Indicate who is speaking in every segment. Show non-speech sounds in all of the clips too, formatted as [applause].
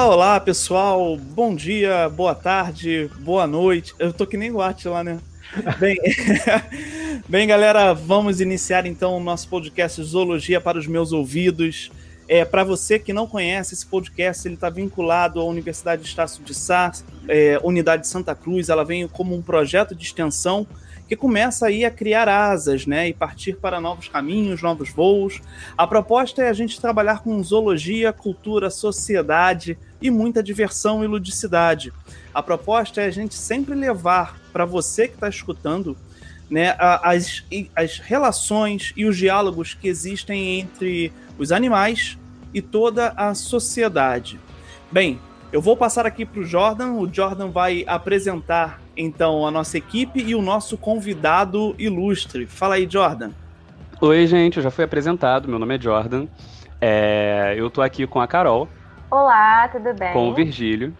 Speaker 1: Olá, olá, pessoal. Bom dia, boa tarde, boa noite. Eu tô que nem o lá, né? Bem, [laughs] bem, galera, vamos iniciar então o nosso podcast Zoologia para os meus ouvidos. É, para você que não conhece esse podcast, ele está vinculado à Universidade de Estácio de Sá, é, Unidade de Santa Cruz. Ela vem como um projeto de extensão que começa aí a criar asas, né, e partir para novos caminhos, novos voos. A proposta é a gente trabalhar com zoologia, cultura, sociedade e muita diversão e ludicidade. A proposta é a gente sempre levar para você que está escutando né, as, as relações e os diálogos que existem entre os animais e toda a sociedade. Bem, eu vou passar aqui para o Jordan. O Jordan vai apresentar então a nossa equipe e o nosso convidado ilustre. Fala aí, Jordan.
Speaker 2: Oi, gente, eu já fui apresentado. Meu nome é Jordan. É, eu tô aqui com a Carol.
Speaker 3: Olá, tudo bem?
Speaker 2: Com o Virgílio.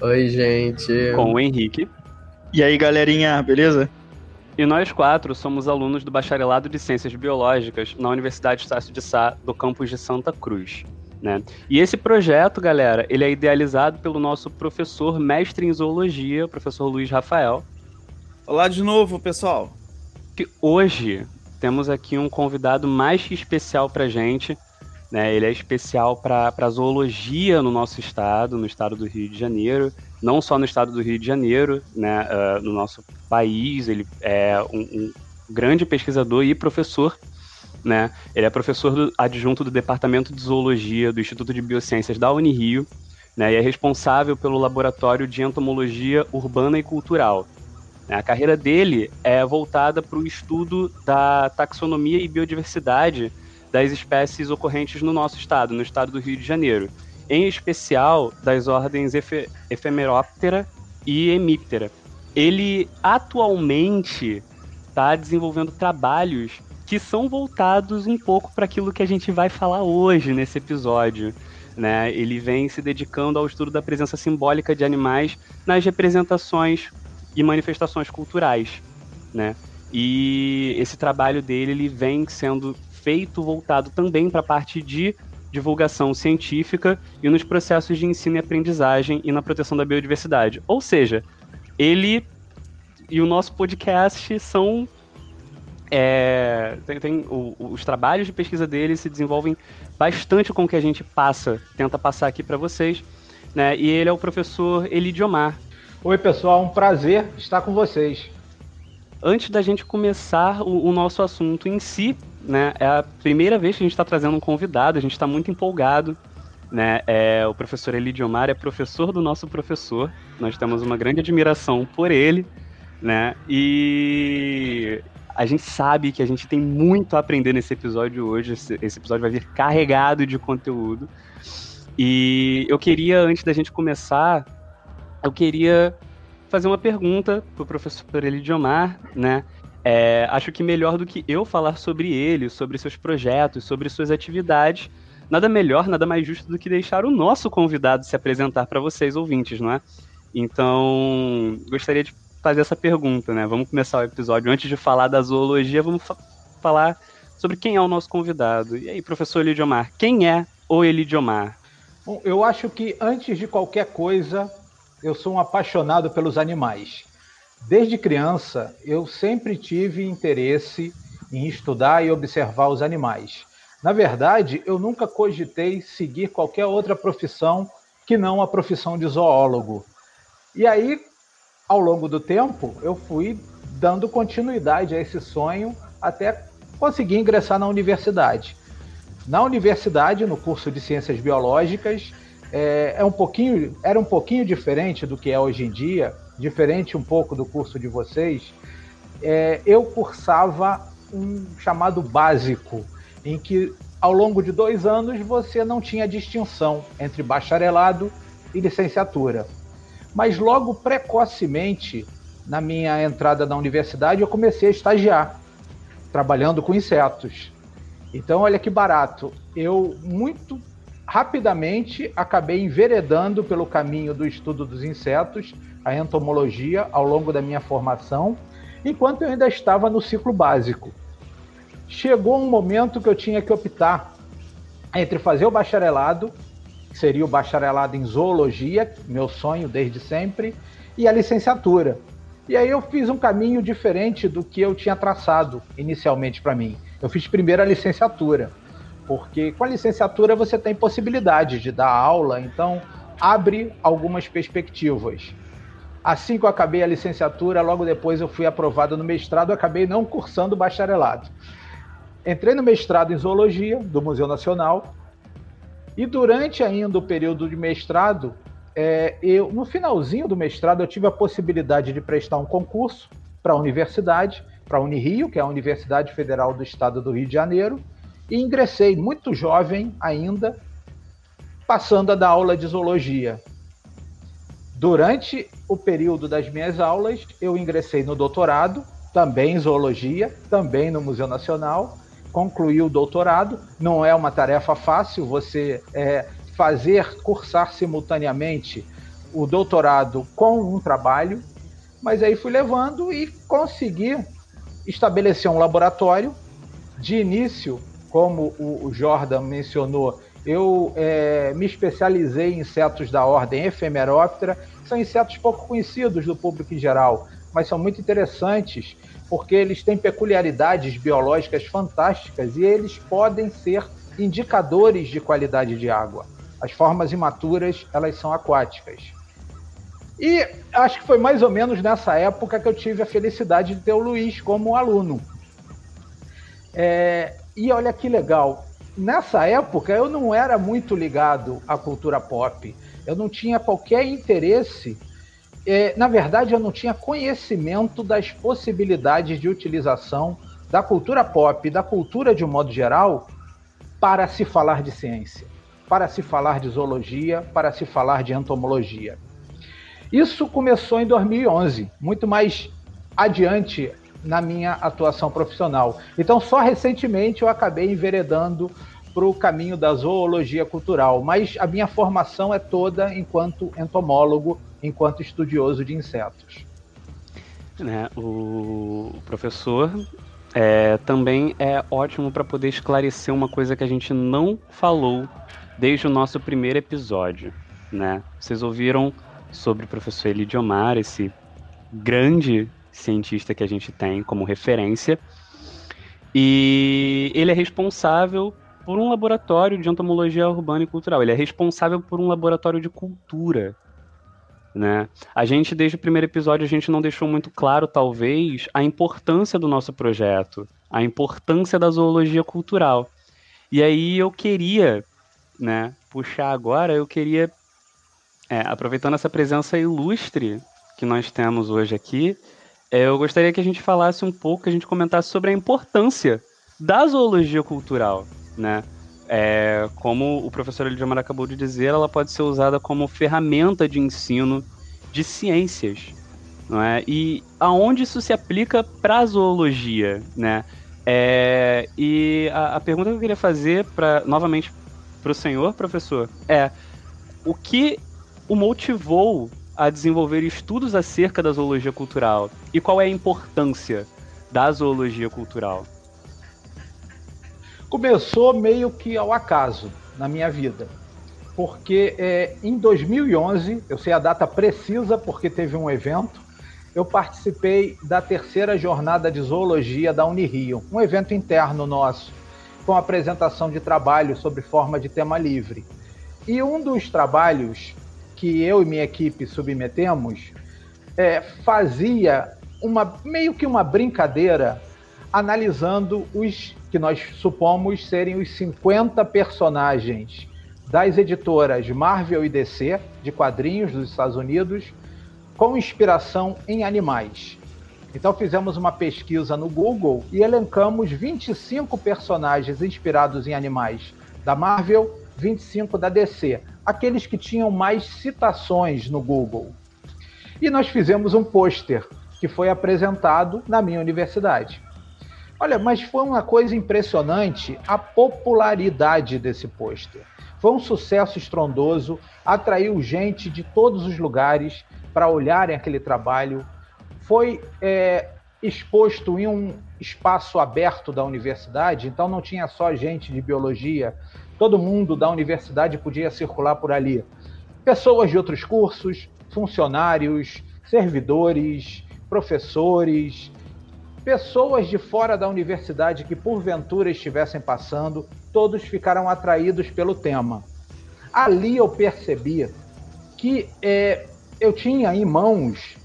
Speaker 4: Oi, gente.
Speaker 2: Com o Henrique.
Speaker 5: E aí, galerinha, beleza?
Speaker 2: E nós quatro somos alunos do Bacharelado de Ciências Biológicas na Universidade Estácio de Sá, do campus de Santa Cruz. Né? E esse projeto, galera, ele é idealizado pelo nosso professor mestre em zoologia, o professor Luiz Rafael.
Speaker 1: Olá de novo, pessoal.
Speaker 2: Que hoje temos aqui um convidado mais que especial para gente. Né? Ele é especial para a zoologia no nosso estado, no estado do Rio de Janeiro, não só no estado do Rio de Janeiro, né? Uh, no nosso país. Ele é um, um grande pesquisador e professor né? Ele é professor do, adjunto do Departamento de Zoologia do Instituto de Biociências da Unirio, né? E é responsável pelo Laboratório de Entomologia Urbana e Cultural. Né? A carreira dele é voltada para o estudo da taxonomia e biodiversidade das espécies ocorrentes no nosso estado, no estado do Rio de Janeiro. Em especial das ordens efe, Ephemeroptera e Hemiptera. Ele atualmente está desenvolvendo trabalhos que são voltados um pouco para aquilo que a gente vai falar hoje nesse episódio. Né? Ele vem se dedicando ao estudo da presença simbólica de animais nas representações e manifestações culturais. Né? E esse trabalho dele ele vem sendo feito voltado também para a parte de divulgação científica e nos processos de ensino e aprendizagem e na proteção da biodiversidade. Ou seja, ele e o nosso podcast são é, tem, tem o, os trabalhos de pesquisa dele se desenvolvem bastante com o que a gente passa, tenta passar aqui para vocês. Né? E ele é o professor Elidiomar.
Speaker 6: Oi, pessoal, um prazer estar com vocês.
Speaker 2: Antes da gente começar o, o nosso assunto em si, né, é a primeira vez que a gente está trazendo um convidado, a gente está muito empolgado. Né? É, o professor Elidiomar é professor do nosso professor, nós temos uma grande admiração por ele. Né? E a gente sabe que a gente tem muito a aprender nesse episódio hoje. Esse, episódio vai vir carregado de conteúdo. E eu queria, antes da gente começar, eu queria fazer uma pergunta pro professor Elidiomar, né? É, acho que melhor do que eu falar sobre ele, sobre seus projetos, sobre suas atividades, nada melhor, nada mais justo do que deixar o nosso convidado se apresentar para vocês, ouvintes, não é? Então, gostaria de fazer essa pergunta, né? Vamos começar o episódio. Antes de falar da zoologia, vamos fa falar sobre quem é o nosso convidado. E aí, professor Elidiomar, quem é o Elidiomar?
Speaker 6: Bom, eu acho que antes de qualquer coisa, eu sou um apaixonado pelos animais. Desde criança, eu sempre tive interesse em estudar e observar os animais. Na verdade, eu nunca cogitei seguir qualquer outra profissão que não a profissão de zoólogo. E aí, ao longo do tempo, eu fui dando continuidade a esse sonho até conseguir ingressar na universidade. Na universidade, no curso de Ciências Biológicas, é, é um pouquinho, era um pouquinho diferente do que é hoje em dia, diferente um pouco do curso de vocês. É, eu cursava um chamado básico, em que ao longo de dois anos você não tinha distinção entre bacharelado e licenciatura. Mas logo precocemente, na minha entrada na universidade, eu comecei a estagiar, trabalhando com insetos. Então, olha que barato. Eu muito rapidamente acabei enveredando pelo caminho do estudo dos insetos, a entomologia, ao longo da minha formação, enquanto eu ainda estava no ciclo básico. Chegou um momento que eu tinha que optar entre fazer o bacharelado que seria o bacharelado em zoologia, meu sonho desde sempre, e a licenciatura. E aí eu fiz um caminho diferente do que eu tinha traçado inicialmente para mim. Eu fiz primeiro a licenciatura, porque com a licenciatura você tem possibilidade de dar aula, então abre algumas perspectivas. Assim que eu acabei a licenciatura, logo depois eu fui aprovado no mestrado, acabei não cursando o bacharelado. Entrei no mestrado em zoologia do Museu Nacional e durante ainda o período de mestrado, é, eu no finalzinho do mestrado eu tive a possibilidade de prestar um concurso para a universidade, para a Unirio, que é a Universidade Federal do Estado do Rio de Janeiro, e ingressei muito jovem ainda, passando a dar aula de zoologia. Durante o período das minhas aulas, eu ingressei no doutorado, também em zoologia, também no Museu Nacional, concluí o doutorado. Não é uma tarefa fácil você é, fazer cursar simultaneamente o doutorado com um trabalho, mas aí fui levando e consegui estabelecer um laboratório. De início, como o Jordan mencionou, eu é, me especializei em insetos da ordem Ephemeróptera. São insetos pouco conhecidos do público em geral, mas são muito interessantes porque eles têm peculiaridades biológicas fantásticas e eles podem ser indicadores de qualidade de água. As formas imaturas, elas são aquáticas. E acho que foi mais ou menos nessa época que eu tive a felicidade de ter o Luiz como aluno. É, e olha que legal, nessa época eu não era muito ligado à cultura pop. Eu não tinha qualquer interesse. É, na verdade, eu não tinha conhecimento das possibilidades de utilização da cultura pop, da cultura de um modo geral, para se falar de ciência, para se falar de zoologia, para se falar de entomologia. Isso começou em 2011, muito mais adiante na minha atuação profissional. Então, só recentemente eu acabei enveredando para o caminho da zoologia cultural, mas a minha formação é toda enquanto entomólogo, enquanto estudioso de insetos.
Speaker 2: Né, o professor é, também é ótimo para poder esclarecer uma coisa que a gente não falou desde o nosso primeiro episódio. Né? Vocês ouviram sobre o professor Elidiomar, esse grande cientista que a gente tem como referência. E ele é responsável por um laboratório de entomologia urbana e cultural. Ele é responsável por um laboratório de cultura. Né? A gente, desde o primeiro episódio, a gente não deixou muito claro, talvez, a importância do nosso projeto, a importância da zoologia cultural. E aí eu queria, né, puxar agora, eu queria, é, aproveitando essa presença ilustre que nós temos hoje aqui, é, eu gostaria que a gente falasse um pouco, que a gente comentasse sobre a importância da zoologia cultural né? É, como o professor Elidiomar acabou de dizer, ela pode ser usada como ferramenta de ensino de ciências, não é? E aonde isso se aplica para a zoologia, né? É, e a, a, pergunta que eu queria fazer para novamente para o senhor, professor, é o que o motivou a desenvolver estudos acerca da zoologia cultural e qual é a importância da zoologia cultural?
Speaker 6: Começou meio que ao acaso na minha vida. Porque é, em 2011, eu sei a data precisa porque teve um evento, eu participei da terceira jornada de zoologia da Unirio, um evento interno nosso, com apresentação de trabalho sobre forma de tema livre. E um dos trabalhos que eu e minha equipe submetemos é, fazia uma meio que uma brincadeira analisando os que nós supomos serem os 50 personagens das editoras Marvel e DC, de quadrinhos dos Estados Unidos, com inspiração em animais. Então fizemos uma pesquisa no Google e elencamos 25 personagens inspirados em animais da Marvel, 25 da DC, aqueles que tinham mais citações no Google. E nós fizemos um pôster que foi apresentado na minha universidade. Olha, mas foi uma coisa impressionante a popularidade desse pôster. Foi um sucesso estrondoso, atraiu gente de todos os lugares para olharem aquele trabalho. Foi é, exposto em um espaço aberto da universidade, então não tinha só gente de biologia, todo mundo da universidade podia circular por ali. Pessoas de outros cursos, funcionários, servidores, professores, pessoas de fora da universidade que porventura estivessem passando, todos ficaram atraídos pelo tema. Ali eu percebi que é, eu tinha em mãos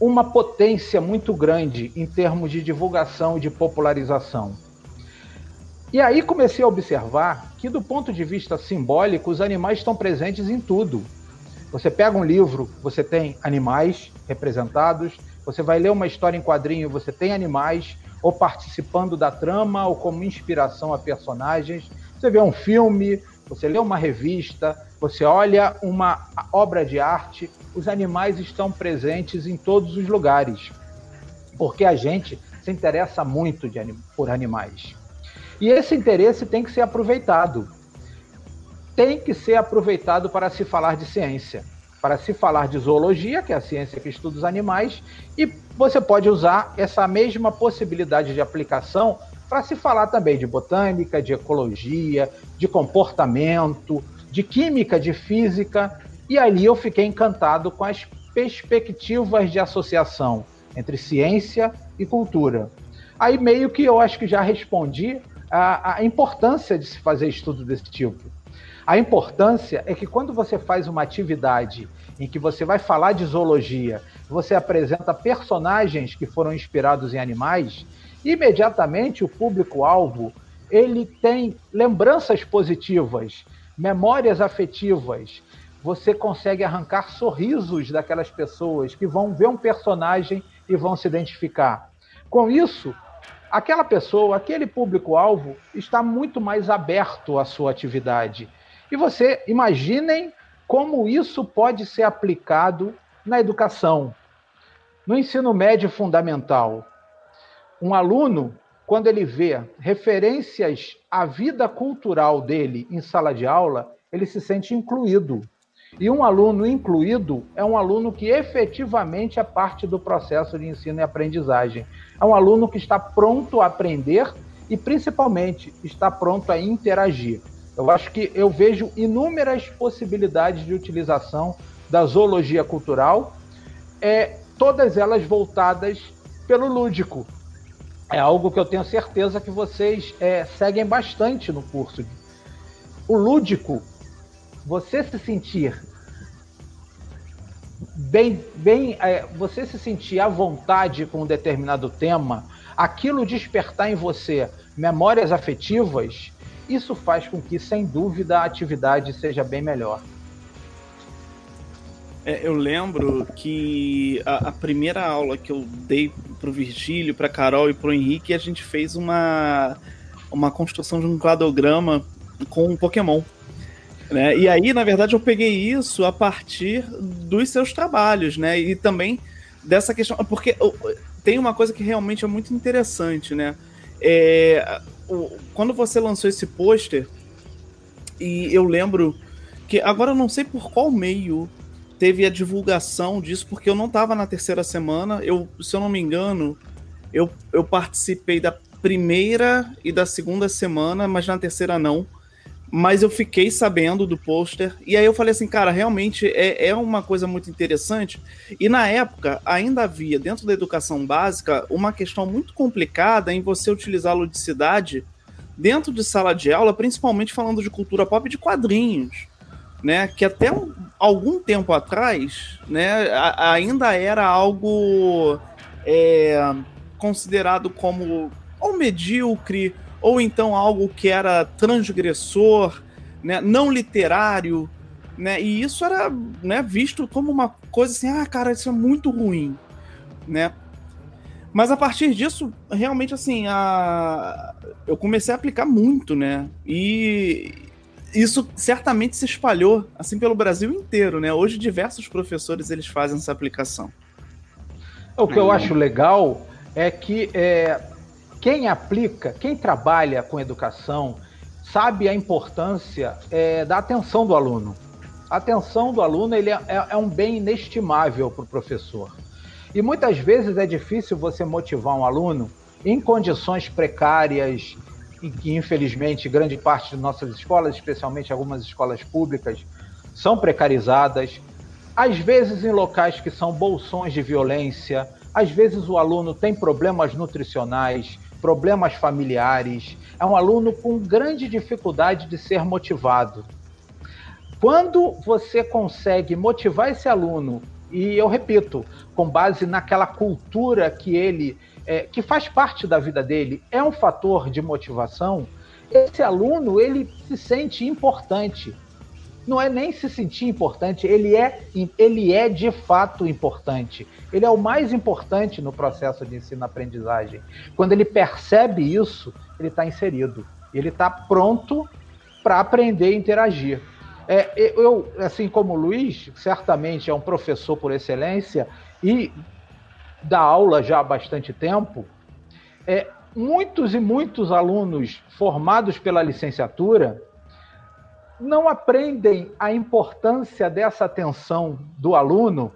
Speaker 6: uma potência muito grande em termos de divulgação e de popularização. E aí comecei a observar que, do ponto de vista simbólico, os animais estão presentes em tudo. Você pega um livro, você tem animais representados, você vai ler uma história em quadrinho, você tem animais ou participando da trama ou como inspiração a personagens. Você vê um filme, você lê uma revista, você olha uma obra de arte, os animais estão presentes em todos os lugares, porque a gente se interessa muito de, por animais. E esse interesse tem que ser aproveitado. Tem que ser aproveitado para se falar de ciência para se falar de zoologia, que é a ciência que estuda os animais, e você pode usar essa mesma possibilidade de aplicação para se falar também de botânica, de ecologia, de comportamento, de química, de física, e ali eu fiquei encantado com as perspectivas de associação entre ciência e cultura. Aí meio que eu acho que já respondi a, a importância de se fazer estudo desse tipo. A importância é que quando você faz uma atividade em que você vai falar de zoologia, você apresenta personagens que foram inspirados em animais, imediatamente o público-alvo ele tem lembranças positivas, memórias afetivas. Você consegue arrancar sorrisos daquelas pessoas que vão ver um personagem e vão se identificar. Com isso, aquela pessoa, aquele público-alvo está muito mais aberto à sua atividade e você imaginem como isso pode ser aplicado na educação, no ensino médio fundamental. Um aluno, quando ele vê referências à vida cultural dele em sala de aula, ele se sente incluído. E um aluno incluído é um aluno que efetivamente é parte do processo de ensino e aprendizagem. É um aluno que está pronto a aprender e, principalmente, está pronto a interagir. Eu acho que eu vejo inúmeras possibilidades de utilização da zoologia cultural, é, todas elas voltadas pelo lúdico. É algo que eu tenho certeza que vocês é, seguem bastante no curso. O lúdico, você se sentir bem, bem é, você se sentir à vontade com um determinado tema, aquilo despertar em você memórias afetivas, isso faz com que, sem dúvida, a atividade seja bem melhor.
Speaker 1: É, eu lembro que a, a, primeira aula que eu dei pro Virgílio, pra Carol e pro Henrique, a gente fez uma, uma construção de um cladograma com um Pokémon. Né? E aí, na verdade, eu peguei isso a partir dos seus trabalhos, né? E também dessa questão. Porque tem uma coisa que realmente é muito interessante, né? É, o, quando você lançou esse pôster, e eu lembro que agora eu não sei por qual meio teve a divulgação disso, porque eu não estava na terceira semana. Eu, se eu não me engano, eu, eu participei da primeira e da segunda semana, mas na terceira não mas eu fiquei sabendo do pôster, e aí eu falei assim, cara, realmente é, é uma coisa muito interessante. E na época, ainda havia, dentro da educação básica, uma questão muito complicada em você utilizar a ludicidade dentro de sala de aula, principalmente falando de cultura pop e de quadrinhos. Né, que até um, algum tempo atrás né, a, ainda era algo é, considerado como ou medíocre ou então algo que era transgressor, né, não literário, né, e isso era né, visto como uma coisa assim, ah, cara, isso é muito ruim, né? Mas a partir disso, realmente assim, a... eu comecei a aplicar muito, né? E isso certamente se espalhou assim pelo Brasil inteiro, né? Hoje diversos professores eles fazem essa aplicação.
Speaker 6: O que eu acho legal é que é, quem aplica, quem trabalha com educação, sabe a importância é, da atenção do aluno. A atenção do aluno ele é, é, é um bem inestimável para o professor. E muitas vezes é difícil você motivar um aluno em condições precárias, em que, infelizmente, grande parte de nossas escolas, especialmente algumas escolas públicas, são precarizadas, às vezes em locais que são bolsões de violência, às vezes o aluno tem problemas nutricionais, problemas familiares, é um aluno com grande dificuldade de ser motivado. Quando você consegue motivar esse aluno, e eu repito, com base naquela cultura que ele, é, que faz parte da vida dele, é um fator de motivação, esse aluno ele se sente importante. Não é nem se sentir importante, ele é, ele é de fato importante. Ele é o mais importante no processo de ensino-aprendizagem. Quando ele percebe isso, ele está inserido. Ele está pronto para aprender e interagir. É, eu, assim como o Luiz, certamente é um professor por excelência e dá aula já há bastante tempo. É, muitos e muitos alunos formados pela licenciatura não aprendem a importância dessa atenção do aluno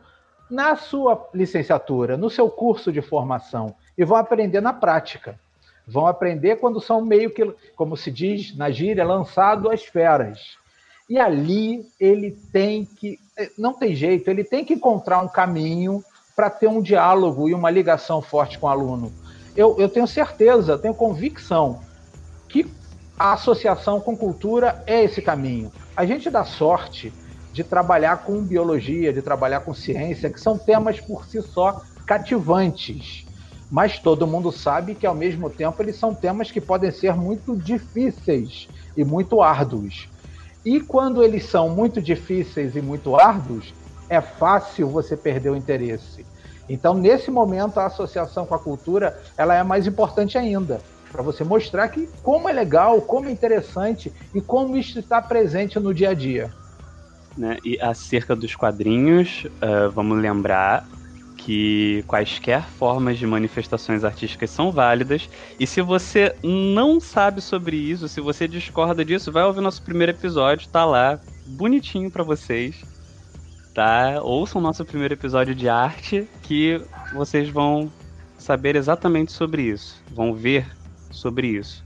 Speaker 6: na sua licenciatura, no seu curso de formação, e vão aprender na prática. Vão aprender quando são meio que, como se diz na gíria, lançado às feras. E ali ele tem que, eh, não tem jeito, ele tem que encontrar um caminho para ter um diálogo e uma ligação forte com o aluno. Eu, eu tenho certeza, tenho convicção a associação com cultura é esse caminho. A gente dá sorte de trabalhar com biologia, de trabalhar com ciência, que são temas por si só cativantes. Mas todo mundo sabe que, ao mesmo tempo, eles são temas que podem ser muito difíceis e muito árduos. E quando eles são muito difíceis e muito árduos, é fácil você perder o interesse. Então, nesse momento, a associação com a cultura ela é mais importante ainda, para você mostrar que como é legal, como é interessante e como isso está presente no dia a dia.
Speaker 2: Né? E acerca dos quadrinhos, uh, vamos lembrar que quaisquer formas de manifestações artísticas são válidas. E se você não sabe sobre isso, se você discorda disso, vai ouvir nosso primeiro episódio, tá lá, bonitinho para vocês. Tá? Ouçam nosso primeiro episódio de arte que vocês vão saber exatamente sobre isso, vão ver sobre isso.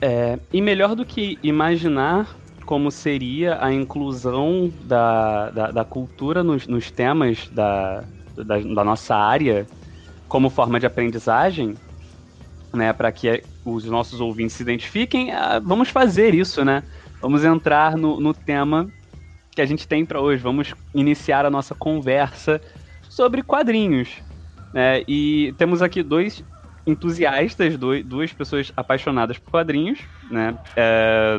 Speaker 2: É, e melhor do que imaginar como seria a inclusão da, da, da cultura nos, nos temas da, da, da nossa área como forma de aprendizagem, né, para que os nossos ouvintes se identifiquem, ah, vamos fazer isso, né? Vamos entrar no, no tema que a gente tem para hoje. Vamos iniciar a nossa conversa sobre quadrinhos. Né? E temos aqui dois entusiastas, dois, duas pessoas apaixonadas por quadrinhos, né? É,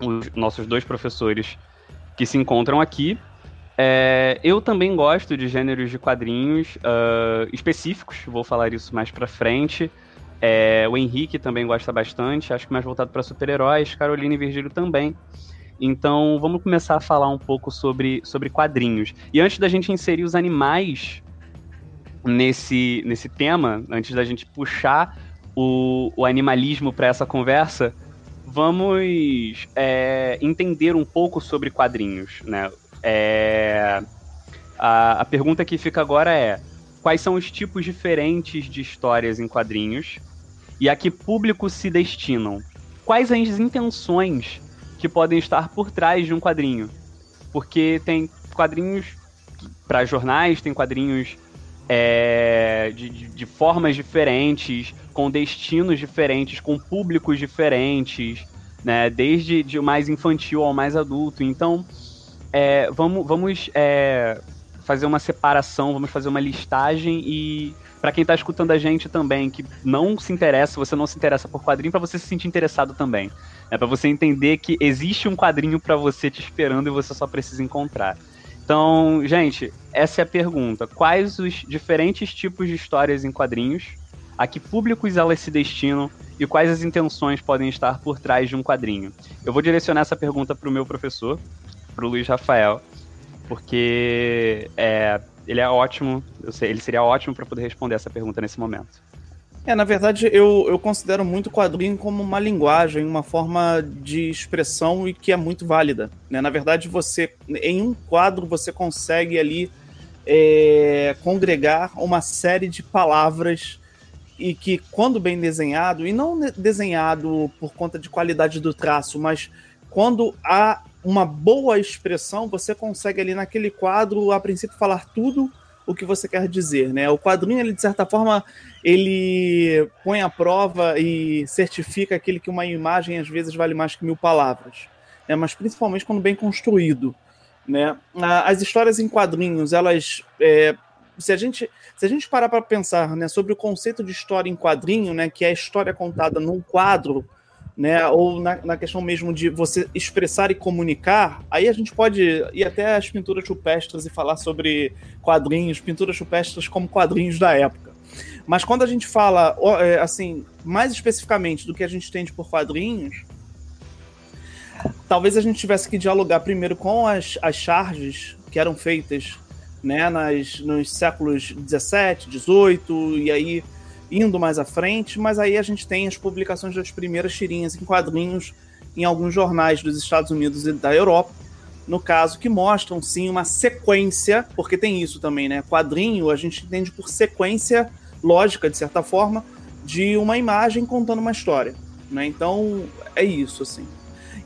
Speaker 2: os nossos dois professores que se encontram aqui. É, eu também gosto de gêneros de quadrinhos uh, específicos, vou falar isso mais pra frente. É, o Henrique também gosta bastante, acho que mais voltado para super-heróis, Carolina e Virgílio também. Então vamos começar a falar um pouco sobre, sobre quadrinhos. E antes da gente inserir os animais nesse, nesse tema, antes da gente puxar o, o animalismo para essa conversa, vamos é, entender um pouco sobre quadrinhos, né? É, a, a pergunta que fica agora é: quais são os tipos diferentes de histórias em quadrinhos e a que público se destinam? Quais as intenções que podem estar por trás de um quadrinho? Porque tem quadrinhos para jornais, tem quadrinhos é, de, de, formas diferentes, com destinos diferentes, com públicos diferentes, né? Desde de mais infantil ao mais adulto. Então, é, vamos, vamos é, fazer uma separação, vamos fazer uma listagem e para quem está escutando a gente também, que não se interessa, você não se interessa por quadrinho, para você se sentir interessado também. É para você entender que existe um quadrinho para você te esperando e você só precisa encontrar. Então, gente, essa é a pergunta. Quais os diferentes tipos de histórias em quadrinhos? A que públicos elas se destinam? E quais as intenções podem estar por trás de um quadrinho? Eu vou direcionar essa pergunta para o meu professor, pro Luiz Rafael, porque é, ele é ótimo, sei, ele seria ótimo para poder responder essa pergunta nesse momento.
Speaker 1: É, na verdade, eu, eu considero muito quadrinho como uma linguagem, uma forma de expressão e que é muito válida. Né? Na verdade, você, em um quadro, você consegue ali é, congregar uma série de palavras e que, quando bem desenhado, e não desenhado por conta de qualidade do traço, mas quando há uma boa expressão, você consegue ali naquele quadro, a princípio, falar tudo o que você quer dizer, né? O quadrinho, ele, de certa forma, ele põe à prova e certifica aquele que uma imagem às vezes vale mais que mil palavras, né? Mas principalmente quando bem construído, né? As histórias em quadrinhos, elas, é, se a gente se a gente parar para pensar, né, sobre o conceito de história em quadrinho, né, que é a história contada num quadro né? Ou na, na, questão mesmo de você expressar e comunicar, aí a gente pode ir até as pinturas rupestres e falar sobre quadrinhos, pinturas rupestres como quadrinhos da época. Mas quando a gente fala, é, assim, mais especificamente do que a gente entende por quadrinhos, talvez a gente tivesse que dialogar primeiro com as, as charges que eram feitas né, nas, nos séculos 17, 18, e aí indo mais à frente, mas aí a gente tem as publicações das primeiras tirinhas em quadrinhos em alguns jornais dos Estados Unidos e da Europa, no caso, que mostram sim uma sequência, porque tem isso também, né? Quadrinho a gente entende por sequência lógica, de certa forma, de uma imagem contando uma história, né? Então é isso, assim.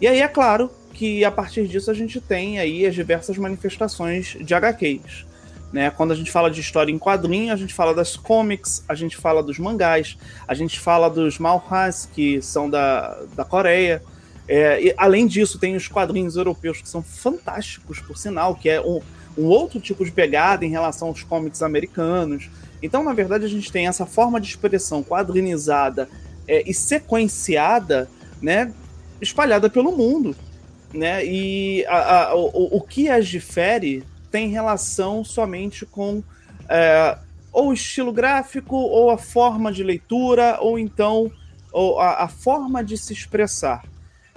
Speaker 1: E aí é claro que a partir disso a gente tem aí as diversas manifestações de HQs. Né? Quando a gente fala de história em quadrinho, a gente fala das comics, a gente fala dos mangás, a gente fala dos manhwas, que são da, da Coreia. É, e, além disso, tem os quadrinhos europeus que são fantásticos, por sinal, que é um, um outro tipo de pegada em relação aos comics americanos. Então, na verdade, a gente tem essa forma de expressão quadrinizada é, e sequenciada, né, espalhada pelo mundo. Né? E a, a, o, o que as difere tem relação somente com é, ou estilo gráfico, ou a forma de leitura, ou então ou a, a forma de se expressar.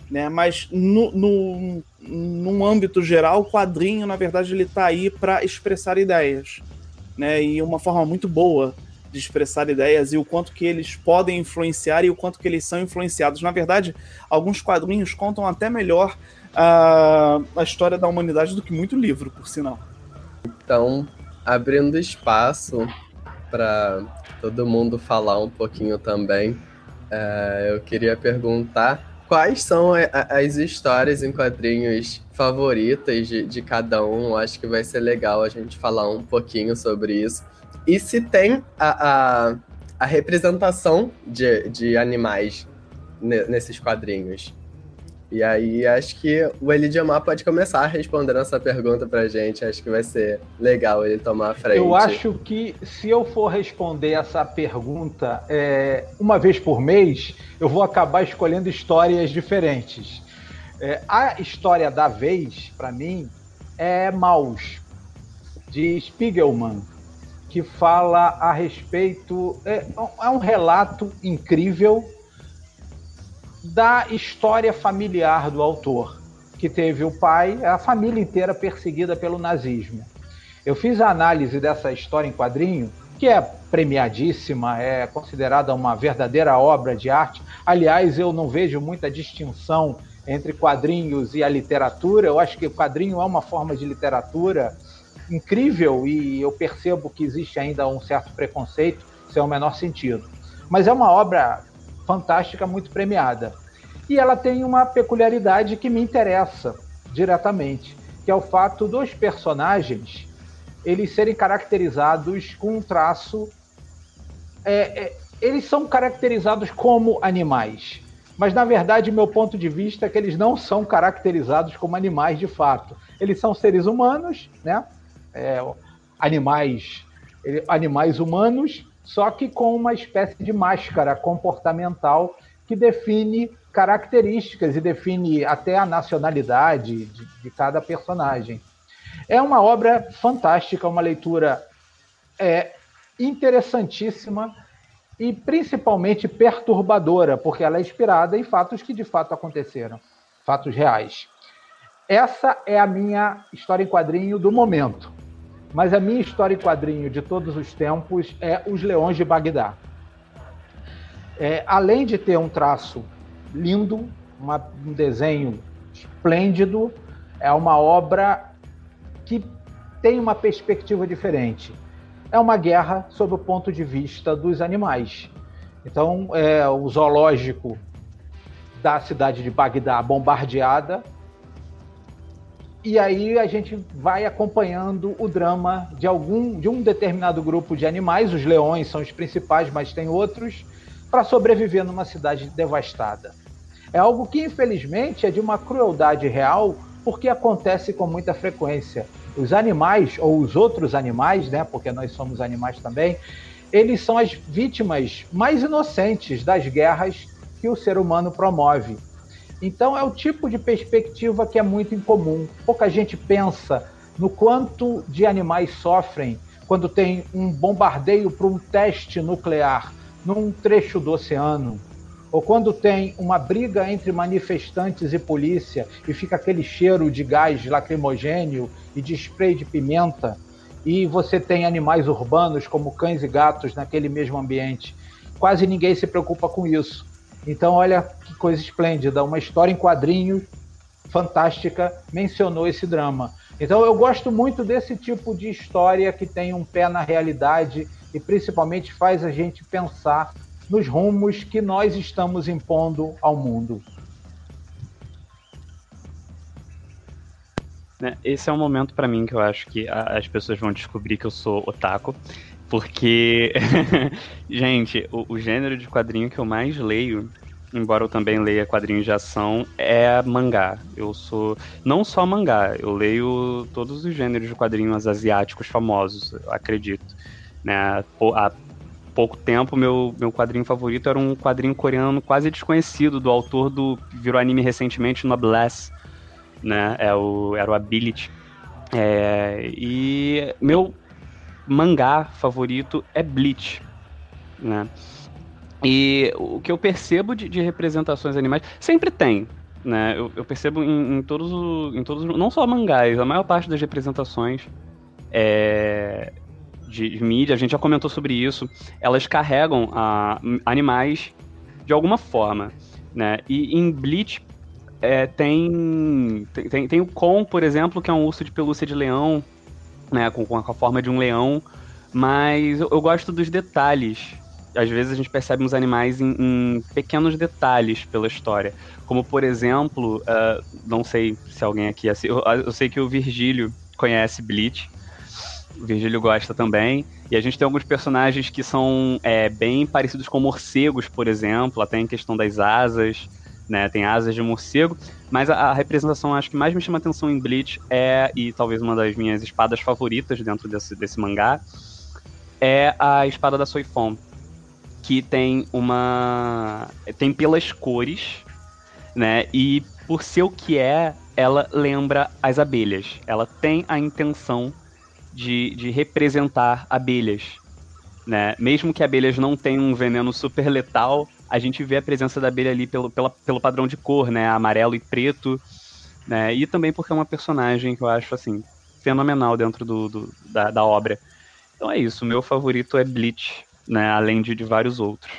Speaker 1: Né? Mas no, no, num âmbito geral, o quadrinho, na verdade, ele está aí para expressar ideias. Né? E uma forma muito boa de expressar ideias e o quanto que eles podem influenciar e o quanto que eles são influenciados. Na verdade, alguns quadrinhos contam até melhor a, a história da humanidade do que muito livro, por sinal.
Speaker 4: Então, abrindo espaço para todo mundo falar um pouquinho também, é, eu queria perguntar quais são a, a, as histórias em quadrinhos favoritas de, de cada um. Acho que vai ser legal a gente falar um pouquinho sobre isso. E se tem a, a, a representação de, de animais nesses quadrinhos. E aí acho que o Elidiomar pode começar respondendo essa pergunta pra gente. Acho que vai ser legal ele tomar a frente.
Speaker 6: Eu acho que se eu for responder essa pergunta é, uma vez por mês, eu vou acabar escolhendo histórias diferentes. É, a história da vez, para mim, é Maus, de Spiegelman, que fala a respeito. É, é um relato incrível da história familiar do autor, que teve o pai, a família inteira perseguida pelo nazismo. Eu fiz a análise dessa história em quadrinho, que é premiadíssima, é considerada uma verdadeira obra de arte. Aliás, eu não vejo muita distinção entre quadrinhos e a literatura. Eu acho que o quadrinho é uma forma de literatura incrível e eu percebo que existe ainda um certo preconceito, sem é o menor sentido. Mas é uma obra fantástica, muito premiada. E ela tem uma peculiaridade que me interessa diretamente, que é o fato dos personagens eles serem caracterizados com um traço. É, é, eles são caracterizados como animais. Mas, na verdade, meu ponto de vista é que eles não são caracterizados como animais de fato. Eles são seres humanos, né? É, animais, animais humanos só que com uma espécie de máscara comportamental que define características e define até a nacionalidade de, de cada personagem. É uma obra fantástica, uma leitura é, interessantíssima e principalmente perturbadora, porque ela é inspirada em fatos que de fato aconteceram, fatos reais. Essa é a minha história em quadrinho do momento. Mas a minha história em quadrinho de todos os tempos é Os Leões de Bagdá. É, além de ter um traço lindo, uma, um desenho esplêndido, é uma obra que tem uma perspectiva diferente. É uma guerra sob o ponto de vista dos animais. Então, é, o zoológico da cidade de Bagdá bombardeada. E aí a gente vai acompanhando o drama de algum de um determinado grupo de animais, os leões são os principais, mas tem outros, para sobreviver numa cidade devastada. É algo que infelizmente é de uma crueldade real, porque acontece com muita frequência. Os animais ou os outros animais, né, porque nós somos animais também, eles são as vítimas mais inocentes das guerras que o ser humano promove. Então é o tipo de perspectiva que é muito incomum. Pouca gente pensa no quanto de animais sofrem quando tem um bombardeio para um teste nuclear num trecho do oceano, ou quando tem uma briga entre manifestantes e polícia e fica aquele cheiro de gás lacrimogênio e de spray de pimenta, e você tem animais urbanos como cães e gatos naquele mesmo ambiente. Quase ninguém se preocupa com isso. Então, olha que coisa esplêndida, uma história em quadrinhos fantástica mencionou esse drama. Então, eu gosto muito desse tipo de história que tem um pé na realidade e principalmente faz a gente pensar nos rumos que nós estamos impondo ao mundo.
Speaker 2: Né, esse é um momento para mim que eu acho que as pessoas vão descobrir que eu sou otaku, porque, [laughs] gente, o, o, gênero de quadrinho que eu mais leio, embora eu também leia quadrinhos de ação, é mangá. Eu sou não só mangá, eu leio todos os gêneros de quadrinhos asiáticos famosos, acredito. Né? Há pouco tempo, meu, meu quadrinho favorito era um quadrinho coreano quase desconhecido, do autor do virou anime recentemente, Noblesse, né? É o, era o Ability. É, e meu mangá favorito é Bleach, né? E o que eu percebo de, de representações animais sempre tem, né? Eu, eu percebo em, em, todos, em todos, não só mangás, a maior parte das representações é, de, de, mídia, a gente já comentou sobre isso, elas carregam a, animais de alguma forma, né? E em Bleach é, tem, tem, tem o Kon, por exemplo, que é um urso de pelúcia de leão, né, com, com a forma de um leão, mas eu, eu, gosto dos detalhes. Às vezes a gente percebe uns animais em, em pequenos detalhes pela história. Como, por exemplo, uh, não sei se alguém aqui... Eu, eu sei que o Virgílio conhece Bleach, o Virgílio gosta também. E a gente tem alguns personagens que são é, bem parecidos com morcegos, por exemplo, até em questão das asas né? Tem asas de morcego, mas a, a, representação acho que mais me chama atenção em Bleach é, e talvez uma das minhas espadas favoritas dentro desse, desse mangá, é a espada da Soifon, que tem uma... tem pelas cores, né? E por ser o que é, ela lembra as abelhas. Ela tem a intenção de, de representar abelhas, né? Mesmo que abelhas não tenham um veneno super letal, a gente vê a presença da abelha ali pelo, pela, pelo padrão de cor, né? Amarelo e preto. Né? E também porque é uma personagem que eu acho, assim, fenomenal dentro do, do da, da, obra. Então é isso, meu favorito é Bleach, né? Além de, de vários outros.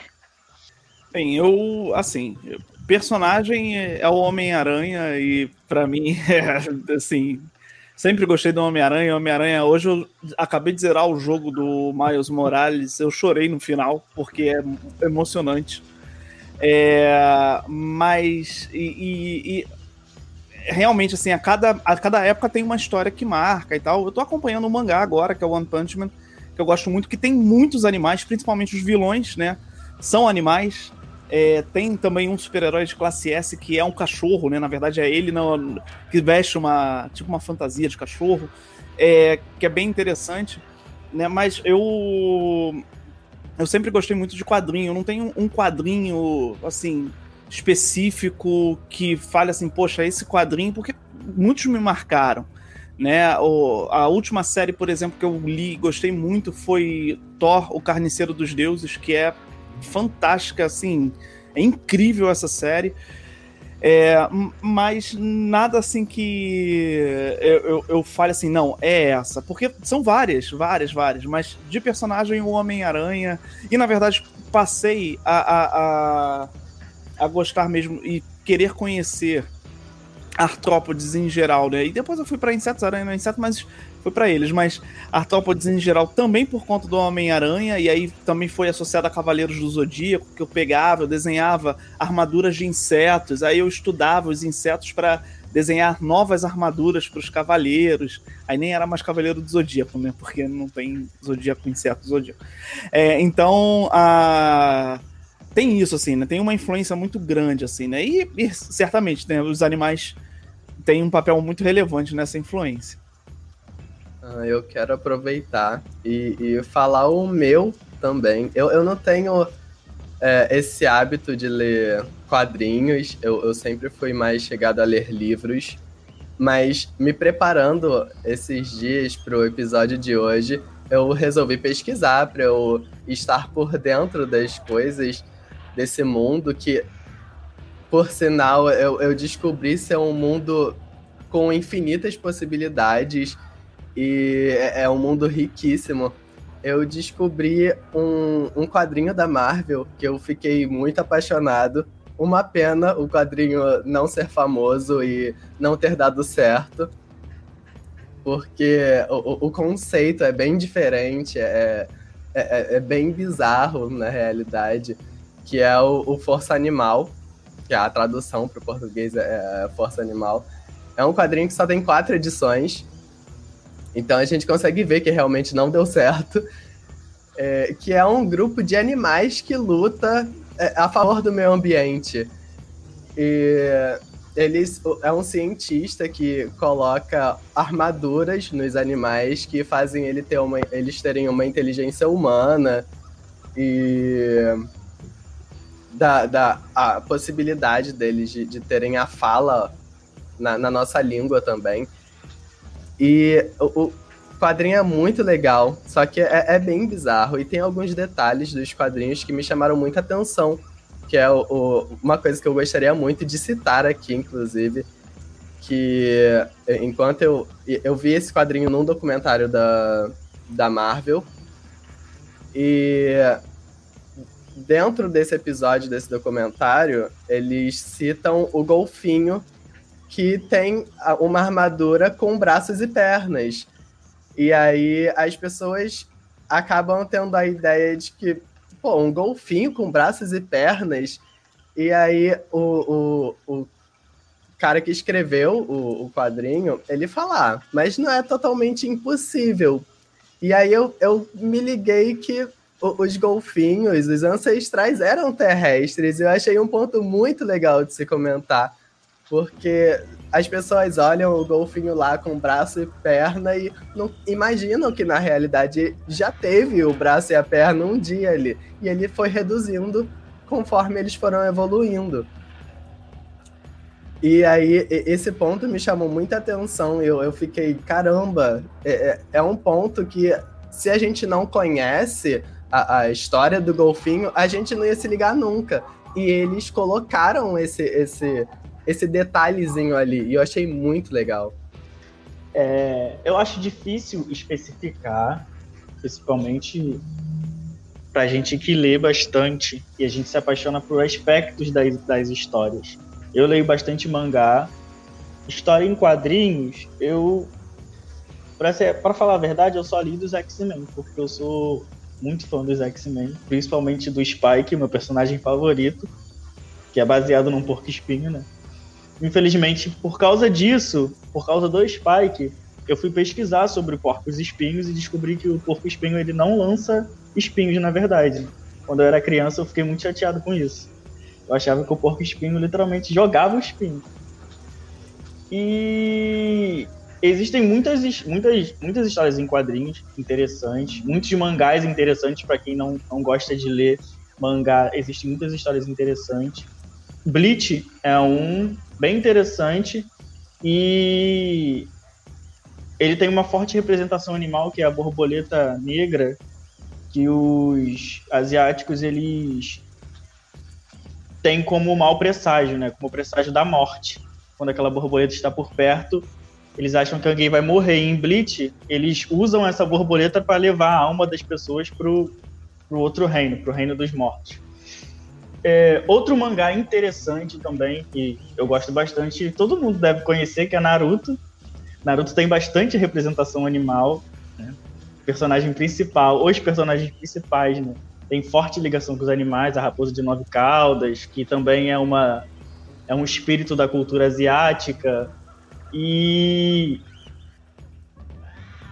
Speaker 1: Bem, eu, assim, personagem é o Homem-Aranha e para mim [laughs] é, assim, sempre gostei do Homem-Aranha. Homem-Aranha, hoje eu acabei de zerar o jogo do Miles Morales, eu chorei no final porque é emocionante. É, mas e, e, e, realmente assim a cada, a cada época tem uma história que marca e tal. Eu tô acompanhando um mangá agora que é o One Punch Man que eu gosto muito que tem muitos animais, principalmente os vilões, né? São animais. É, tem também um super-herói de classe S que é um cachorro, né? Na verdade é ele no, que veste uma tipo uma fantasia de cachorro, é, que é bem interessante, né? Mas eu eu sempre gostei muito de quadrinho. Eu não tenho um quadrinho, assim, específico que fale assim, poxa, esse quadrinho, porque muitos me marcaram. Né? O, a última série, por exemplo, que eu li e gostei muito foi Thor, o Carniceiro dos Deuses, que é fantástica, assim, é incrível essa série. É, mas nada assim que eu, eu, eu, fale assim, não, é essa. Porque são várias, várias, várias. Mas de personagem, o Homem-Aranha. E na verdade, passei a, a, a, a, gostar mesmo e querer conhecer artrópodes em geral, né? E depois eu fui para insetos, aranha não inseto, mas foi para eles. Mas artrópodes em geral também por conta do Homem-Aranha, e aí também foi associado a Cavaleiros do Zodíaco, que eu pegava, eu desenhava armaduras de insetos, aí eu estudava os insetos para desenhar novas armaduras para os cavaleiros. Aí nem era mais Cavaleiro do Zodíaco, né? Porque não tem Zodíaco, inseto, Zodíaco. É, então, a tem isso, assim, né? Tem uma influência muito grande, assim, né? E, e certamente, né, os animais têm um papel muito relevante nessa influência.
Speaker 4: Ah, eu quero aproveitar e, e, falar o meu também. Eu, eu não tenho é, esse hábito de ler quadrinhos, eu, eu sempre fui mais chegado a ler livros, mas me preparando esses dias para o episódio de hoje, eu resolvi pesquisar para eu estar por dentro das coisas desse mundo que, por sinal, eu, eu descobri ser um mundo com infinitas possibilidades e é, é um mundo riquíssimo. Eu descobri um, um quadrinho da Marvel que eu fiquei muito apaixonado. Uma pena o quadrinho não ser famoso e não ter dado certo, porque o, o conceito é bem diferente, é, é, é bem bizarro na realidade que é o, o Força Animal, que é a tradução para o português é, é Força Animal. É um quadrinho que só tem quatro edições, então a gente consegue ver que realmente não deu certo. É, que é um grupo de animais que luta é, a favor do meio ambiente. E eles é um cientista que coloca armaduras nos animais que fazem ele ter uma, eles terem uma inteligência humana e da, da a possibilidade deles de, de terem a fala na, na, nossa língua também. E o, o, quadrinho é muito legal, só que é, é, bem bizarro. E tem alguns detalhes dos quadrinhos que me chamaram muita atenção. Que é o, o, uma coisa que eu gostaria muito de citar aqui, inclusive. Que enquanto eu, eu vi esse quadrinho num documentário da, da Marvel. E dentro desse episódio, desse documentário, eles citam o golfinho que tem uma armadura com braços e pernas. E aí as pessoas acabam tendo a ideia de que, pô, um golfinho com braços e pernas. E aí o, o, o cara que escreveu o, o quadrinho, ele fala, ah, mas não é totalmente impossível. E aí eu, eu me liguei que os golfinhos, os ancestrais eram terrestres. Eu achei um ponto muito legal de se comentar, porque as pessoas olham o golfinho lá com braço e perna e não imaginam que na realidade já teve o braço e a perna um dia ali. E ele foi reduzindo conforme eles foram evoluindo. E aí, esse ponto me chamou muita atenção. Eu, eu fiquei, caramba, é, é, é um ponto que se a gente não conhece, a, a história do golfinho, a gente não ia se ligar nunca. E eles colocaram esse, esse, esse detalhezinho ali. E eu achei muito legal.
Speaker 5: É, eu acho difícil especificar, principalmente pra gente que lê bastante e a gente se apaixona por aspectos das, das histórias. Eu leio bastante mangá. História em quadrinhos, eu. Pra, ser, pra falar a verdade, eu só li dos X-Men, porque eu sou muito fã dos X-Men, principalmente do Spike, meu personagem favorito, que é baseado num porco espinho, né? Infelizmente, por causa disso, por causa do Spike, eu fui pesquisar sobre porcos espinhos e descobri que o porco espinho ele não lança espinhos, na verdade. Quando eu era criança, eu fiquei muito chateado com isso. Eu achava que o porco espinho literalmente jogava o espinho. E existem muitas, muitas, muitas histórias em quadrinhos interessantes, muitos mangás interessantes para quem não, não gosta de ler mangá. Existem muitas histórias interessantes. Bleach é um bem interessante e ele tem uma forte representação animal que é a borboleta negra que os asiáticos eles têm como mau presságio, né? Como presságio da morte. Quando aquela borboleta está por perto, eles acham que alguém vai morrer. Em Bleach, eles usam essa borboleta para levar a alma das pessoas pro, pro outro reino, pro reino dos mortos. É, outro mangá interessante também, que eu gosto bastante, todo mundo deve conhecer, que é Naruto. Naruto tem bastante representação animal. Né? Personagem principal, os personagens principais, né? Tem forte ligação com os animais, a raposa de nove caudas, que também é uma é um espírito da cultura asiática. E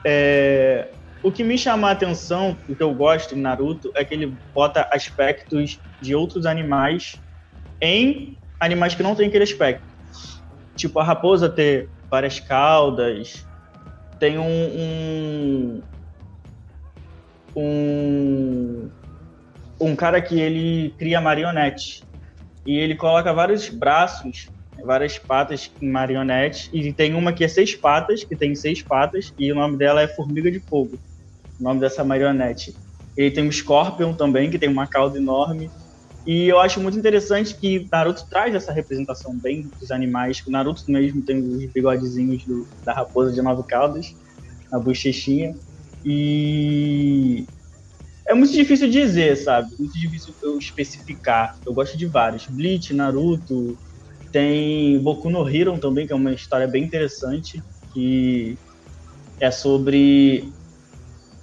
Speaker 5: é, o que me chama a atenção, o que eu gosto em Naruto, é que ele bota aspectos de outros animais em animais que não têm aquele aspecto. Tipo, a raposa ter várias caudas, tem um, um, um, um cara que ele cria marionete e ele coloca vários braços, várias patas em marionete, e tem uma que é seis patas, que tem seis patas, e o nome dela é Formiga de Fogo, o nome dessa marionete. Ele tem um Scorpion também, que tem uma cauda enorme, e eu acho muito interessante que Naruto traz essa representação bem dos animais. O Naruto mesmo tem os bigodezinhos do, da raposa de nove caudas, na bochechinha. E é muito difícil dizer, sabe? Muito difícil eu especificar. Eu gosto de vários. Bleach, Naruto, tem Boku no Hero também, que é uma história bem interessante, que é sobre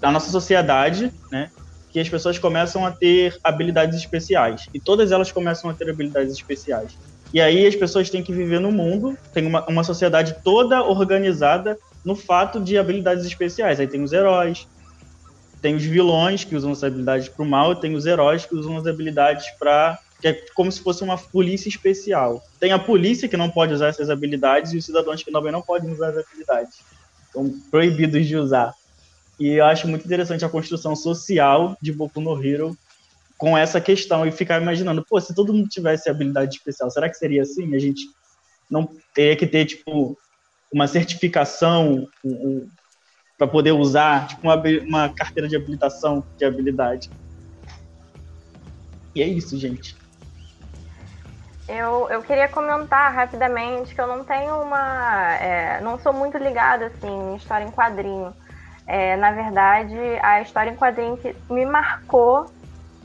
Speaker 5: a nossa sociedade, né? Que as pessoas começam a ter habilidades especiais. E todas elas começam a ter habilidades especiais. E aí as pessoas têm que viver no mundo, tem uma, uma sociedade toda organizada no fato de habilidades especiais. Aí tem os heróis, tem os vilões que usam as habilidades para o mal tem os heróis que usam as habilidades para que é como se fosse uma polícia especial. Tem a polícia que não pode usar essas habilidades e os cidadãos que também não podem usar as habilidades. São proibidos de usar. E eu acho muito interessante a construção social de Boku no Hero com essa questão e ficar imaginando, pô, se todo mundo tivesse habilidade especial, será que seria assim? A gente não teria que ter, tipo, uma certificação, um, para poder usar, tipo uma, uma carteira de habilitação de habilidade. E é isso, gente.
Speaker 3: Eu, eu queria comentar rapidamente que eu não tenho uma. É, não sou muito ligada assim, em história em quadrinho. É, na verdade, a história em quadrinho que me marcou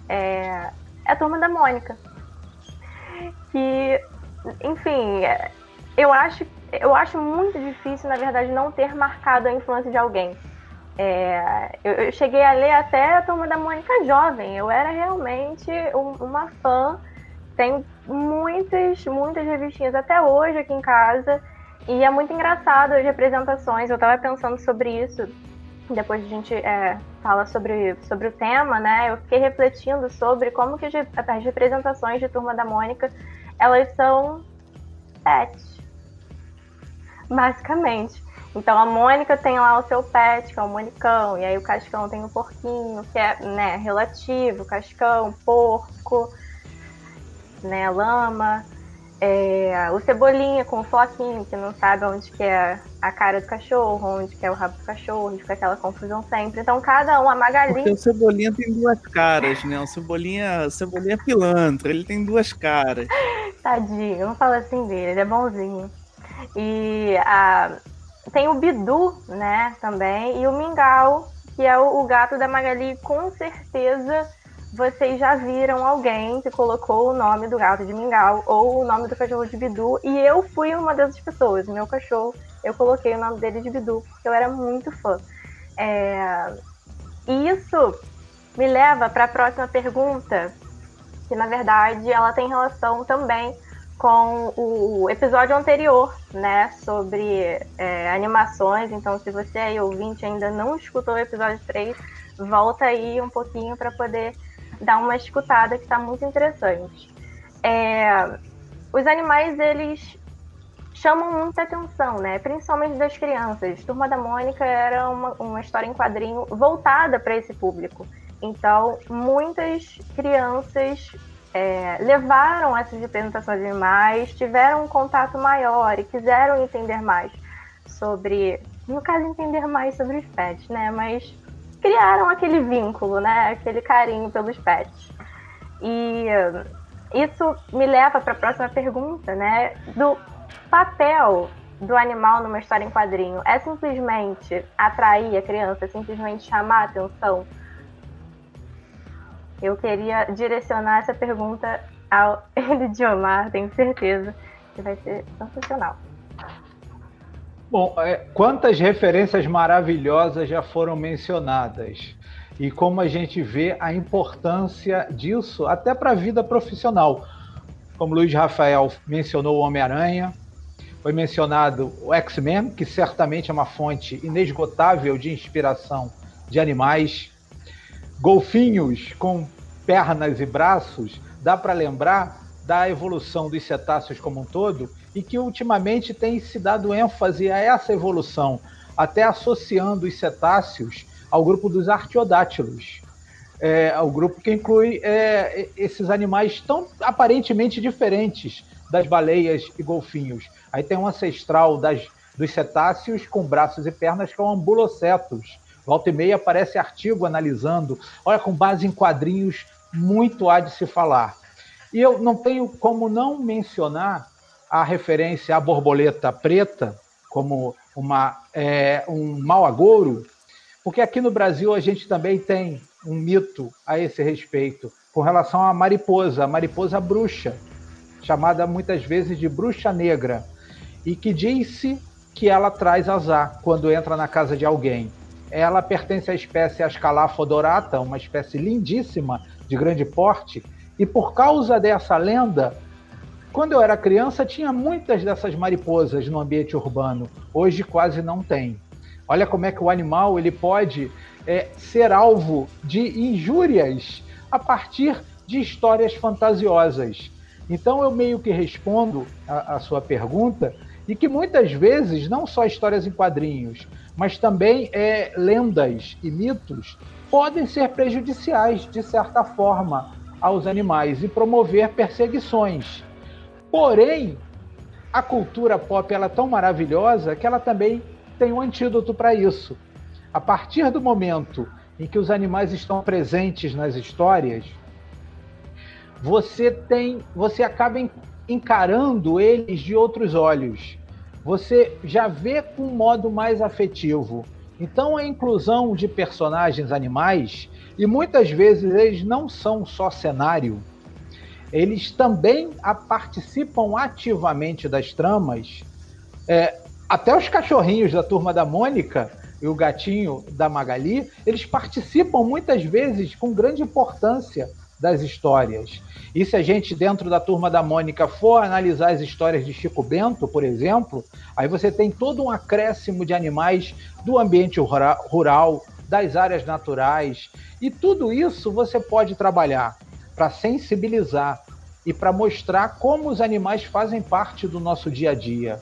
Speaker 3: é, é a Turma da Mônica. Que, enfim, é, eu acho eu acho muito difícil, na verdade, não ter marcado a influência de alguém. É, eu, eu, cheguei a ler até a Turma da Mônica Jovem. Eu era realmente um, uma fã. Tem muitas, muitas revistinhas até hoje aqui em casa. E é muito engraçado as representações. Eu estava pensando sobre isso. Depois a gente é, fala sobre, sobre o tema, né? Eu fiquei refletindo sobre como que as representações de Turma da Mônica, elas são pets basicamente. Então a Mônica tem lá o seu pet, que é o Monicão, e aí o Cascão tem o porquinho, que é né, relativo, Cascão, porco, né, lama. É, o Cebolinha com o Floquinho, que não sabe onde que é a cara do cachorro, onde que é o rabo do cachorro, fica aquela confusão sempre. Então cada um, a Magali...
Speaker 1: Porque o Cebolinha tem duas caras, né? O Cebolinha, o Cebolinha é pilantra, ele tem duas caras.
Speaker 3: Tadinho, não fala assim dele, ele é bonzinho. E a, tem o Bidu, né, também, e o Mingau, que é o, o gato da Magali. Com certeza vocês já viram alguém que colocou o nome do gato de Mingau ou o nome do cachorro de Bidu, e eu fui uma dessas pessoas. Meu cachorro, eu coloquei o nome dele de Bidu, porque eu era muito fã. É... E isso me leva para a próxima pergunta, que na verdade ela tem relação também com o episódio anterior, né, sobre é, animações. Então, se você aí, ouvinte, ainda não escutou o episódio 3, volta aí um pouquinho para poder dar uma escutada, que está muito interessante. É, os animais, eles chamam muita atenção, né, principalmente das crianças. Turma da Mônica era uma, uma história em quadrinho voltada para esse público. Então, muitas crianças é, levaram essas representações animais, tiveram um contato maior e quiseram entender mais sobre, no caso, entender mais sobre os pets, né? Mas criaram aquele vínculo, né? Aquele carinho pelos pets. E isso me leva para a próxima pergunta, né? Do papel do animal numa história em quadrinho é simplesmente atrair a criança, é simplesmente chamar a atenção? Eu queria direcionar essa pergunta ao [laughs] Elidiomar, tenho certeza que vai ser sensacional.
Speaker 6: Bom, é, quantas referências maravilhosas já foram mencionadas e como a gente vê a importância disso até para a vida profissional. Como Luiz Rafael mencionou o Homem-Aranha, foi mencionado o X-Men, que certamente é uma fonte inesgotável de inspiração de animais. Golfinhos com pernas e braços, dá para lembrar da evolução dos cetáceos como um todo e que ultimamente tem se dado ênfase a essa evolução, até associando os cetáceos ao grupo dos artiodátilos, é, ao grupo que inclui é, esses animais tão aparentemente diferentes das baleias e golfinhos. Aí tem um ancestral das, dos cetáceos com braços e pernas que é o ambulocetus. Volta e meia aparece artigo analisando, olha, com base em quadrinhos, muito há de se falar. E eu não tenho como não mencionar a referência à borboleta preta como uma, é, um mau agouro, porque aqui no Brasil a gente também tem um mito a esse respeito, com relação à mariposa, a mariposa bruxa, chamada muitas vezes de bruxa negra, e que disse que ela traz azar quando entra na casa de alguém. Ela pertence à espécie Ascalaphodorata, uma espécie lindíssima, de grande porte, e por causa dessa lenda, quando eu era criança, tinha muitas dessas mariposas no ambiente urbano. Hoje quase não tem. Olha como é que o animal ele pode é, ser alvo de injúrias a partir de histórias fantasiosas. Então eu meio que respondo a, a sua pergunta e que muitas vezes não só histórias em quadrinhos, mas também é, lendas e mitos podem ser prejudiciais de certa forma aos animais e promover perseguições. Porém, a cultura pop ela é tão maravilhosa que ela também tem um antídoto para isso. A partir do momento em que os animais estão presentes nas histórias, você tem, você acaba encarando eles de outros olhos. Você já vê com um modo mais afetivo. Então a inclusão de personagens animais e muitas vezes eles não são só cenário, eles também participam ativamente das tramas. É, até os cachorrinhos da turma da Mônica e o gatinho da Magali, eles participam muitas vezes com grande importância das histórias. E se a gente, dentro da turma da Mônica, for analisar as histórias de Chico Bento, por exemplo, aí você tem todo um acréscimo de animais do ambiente rural, das áreas naturais, e tudo isso você pode trabalhar para sensibilizar e para mostrar como os animais fazem parte do nosso dia a dia,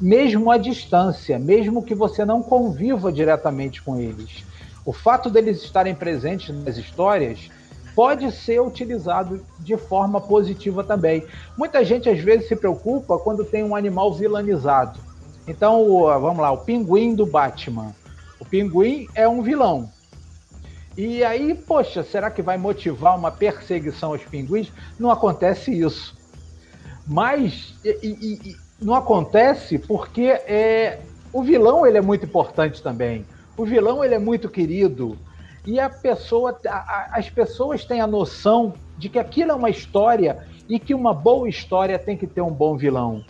Speaker 6: mesmo à distância, mesmo que você não conviva diretamente com eles. O fato deles estarem presentes nas histórias pode ser utilizado de forma positiva também. Muita gente às vezes se preocupa quando tem um animal vilanizado. Então, vamos lá, o pinguim do Batman. O pinguim é um vilão, e aí, poxa, será que vai motivar uma perseguição aos pinguins? Não acontece isso. Mas e, e, e não acontece porque é, o vilão ele é muito importante também. O vilão ele é muito querido. E a pessoa, a, as pessoas têm a noção de que aquilo é uma história e que uma boa história tem que ter um bom vilão.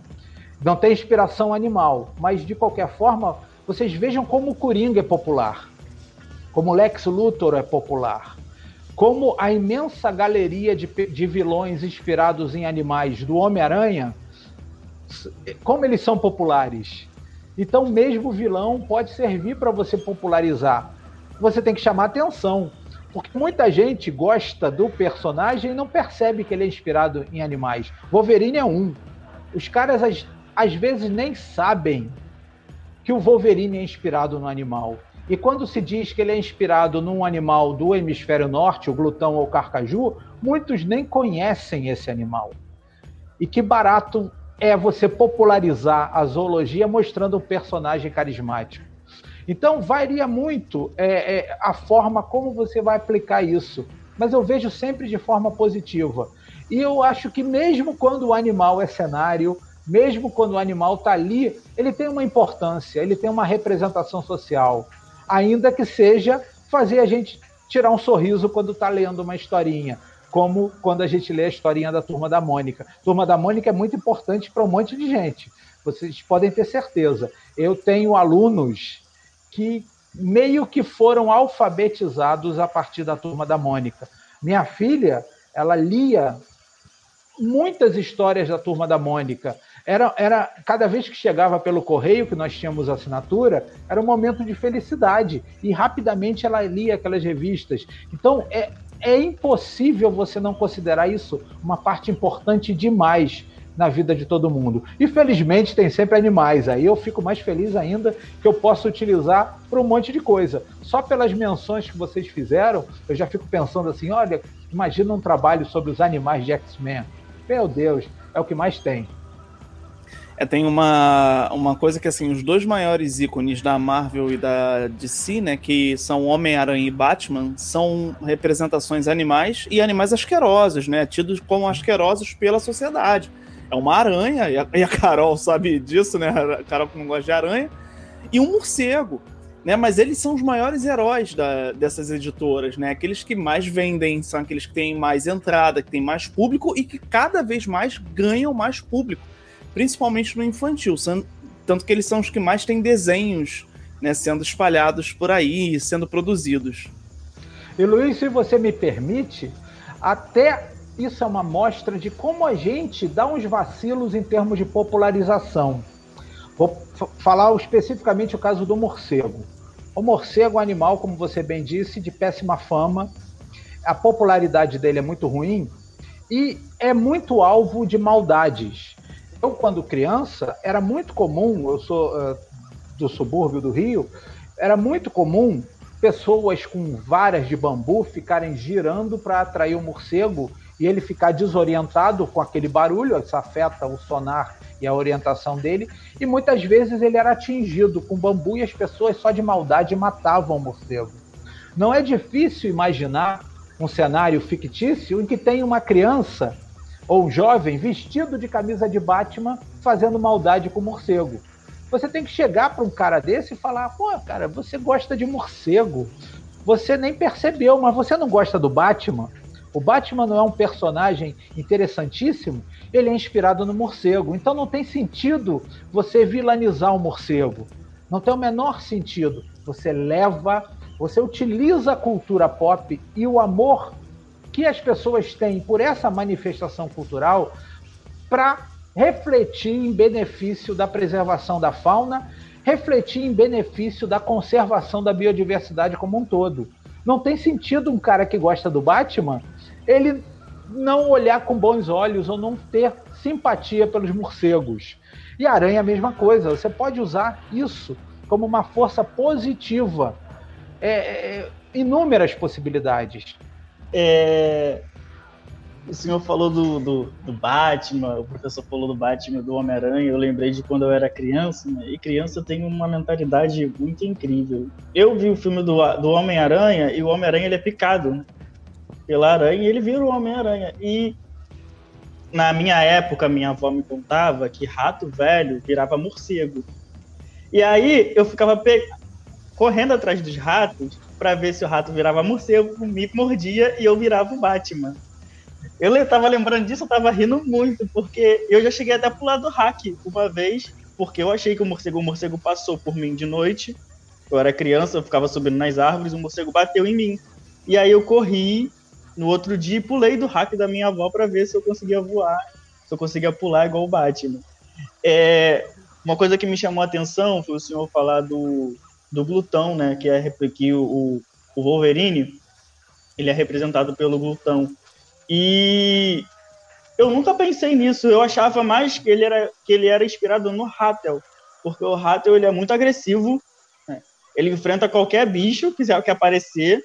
Speaker 6: Não tem inspiração animal, mas de qualquer forma, vocês vejam como o Coringa é popular como Lex Luthor é popular, como a imensa galeria de, de vilões inspirados em animais do Homem-Aranha, como eles são populares. Então, mesmo o vilão pode servir para você popularizar. Você tem que chamar atenção, porque muita gente gosta do personagem e não percebe que ele é inspirado em animais. Wolverine é um. Os caras às, às vezes nem sabem que o Wolverine é inspirado no animal. E quando se diz que ele é inspirado num animal do hemisfério norte, o glutão ou o carcaju, muitos nem conhecem esse animal. E que barato é você popularizar a zoologia mostrando um personagem carismático. Então, varia muito é, é, a forma como você vai aplicar isso. Mas eu vejo sempre de forma positiva. E eu acho que, mesmo quando o animal é cenário, mesmo quando o animal está ali, ele tem uma importância, ele tem uma representação social ainda que seja fazer a gente tirar um sorriso quando está lendo uma historinha. como quando a gente lê a historinha da Turma da Mônica. Turma da Mônica é muito importante para um monte de gente. Vocês podem ter certeza. Eu tenho alunos que meio que foram alfabetizados a partir da Turma da Mônica. Minha filha, ela lia muitas histórias da Turma da Mônica. Era, era cada vez que chegava pelo correio, que nós tínhamos assinatura, era um momento de felicidade. E rapidamente ela lia aquelas revistas. Então, é, é impossível você não considerar isso uma parte importante demais na vida de todo mundo. E felizmente tem sempre animais. Aí eu fico mais feliz ainda que eu posso utilizar para um monte de coisa. Só pelas menções que vocês fizeram, eu já fico pensando assim: olha, imagina um trabalho sobre os animais de X-Men. Meu Deus, é o que mais tem.
Speaker 1: É, tem uma, uma coisa que, assim, os dois maiores ícones da Marvel e da DC, né, que são Homem-Aranha e Batman, são representações animais e animais asquerosos, né, tidos como asquerosos pela sociedade. É uma aranha, e a, e a Carol sabe disso, né, a Carol que não gosta de aranha, e um morcego, né, mas eles são os maiores heróis da, dessas editoras, né, aqueles que mais vendem, são aqueles que têm mais entrada, que têm mais público e que cada vez mais ganham mais público principalmente no infantil, tanto que eles são os que mais têm desenhos né, sendo espalhados por aí, sendo produzidos.
Speaker 6: E Luiz, se você me permite, até isso é uma mostra de como a gente dá uns vacilos em termos de popularização. Vou falar especificamente o caso do morcego. O morcego é um animal, como você bem disse, de péssima fama. A popularidade dele é muito ruim e é muito alvo de maldades. Eu, quando criança, era muito comum, eu sou uh, do subúrbio do Rio, era muito comum pessoas com varas de bambu ficarem girando para atrair o morcego e ele ficar desorientado com aquele barulho, isso afeta o sonar e a orientação dele, e muitas vezes ele era atingido com bambu e as pessoas só de maldade matavam o morcego. Não é difícil imaginar um cenário fictício em que tem uma criança ou jovem vestido de camisa de Batman fazendo maldade com morcego. Você tem que chegar para um cara desse e falar: pô, cara, você gosta de morcego. Você nem percebeu, mas você não gosta do Batman? O Batman não é um personagem interessantíssimo? Ele é inspirado no morcego. Então não tem sentido você vilanizar o morcego. Não tem o menor sentido. Você leva, você utiliza a cultura pop e o amor que as pessoas têm por essa manifestação cultural para refletir em benefício da preservação da fauna, refletir em benefício da conservação da biodiversidade como um todo. Não tem sentido um cara que gosta do Batman ele não olhar com bons olhos ou não ter simpatia pelos morcegos. E aranha é a mesma coisa. Você pode usar isso como uma força positiva. É, é, inúmeras possibilidades.
Speaker 5: É, o senhor falou do, do, do, Batman, o professor falou do Batman, do Homem-Aranha. Eu lembrei de quando eu era criança, né? E criança tem uma mentalidade muito incrível. Eu vi o filme do, do Homem-Aranha e o Homem-Aranha ele é picado né? pela aranha e ele vira o Homem-Aranha. E na minha época, minha avó me contava que rato velho virava morcego. E aí eu ficava pe... correndo atrás dos ratos para ver se o rato virava morcego, me mordia e eu virava o Batman. Eu tava lembrando disso, eu tava rindo muito, porque eu já cheguei até pro lado do hack uma vez, porque eu achei que o morcego, o morcego passou por mim de noite. Eu era criança, eu ficava subindo nas árvores, o morcego bateu em mim. E aí eu corri no outro dia e pulei do hack da minha avó para ver se eu conseguia voar, se eu conseguia pular igual o Batman. É, uma coisa que me chamou a atenção foi o senhor falar do, do glutão, né? Que é que o, o Wolverine ele é representado pelo glutão. E eu nunca pensei nisso. Eu achava mais que ele era que ele era inspirado no Rattel, porque o Rattel ele é muito agressivo. Né? Ele enfrenta qualquer bicho que que aparecer.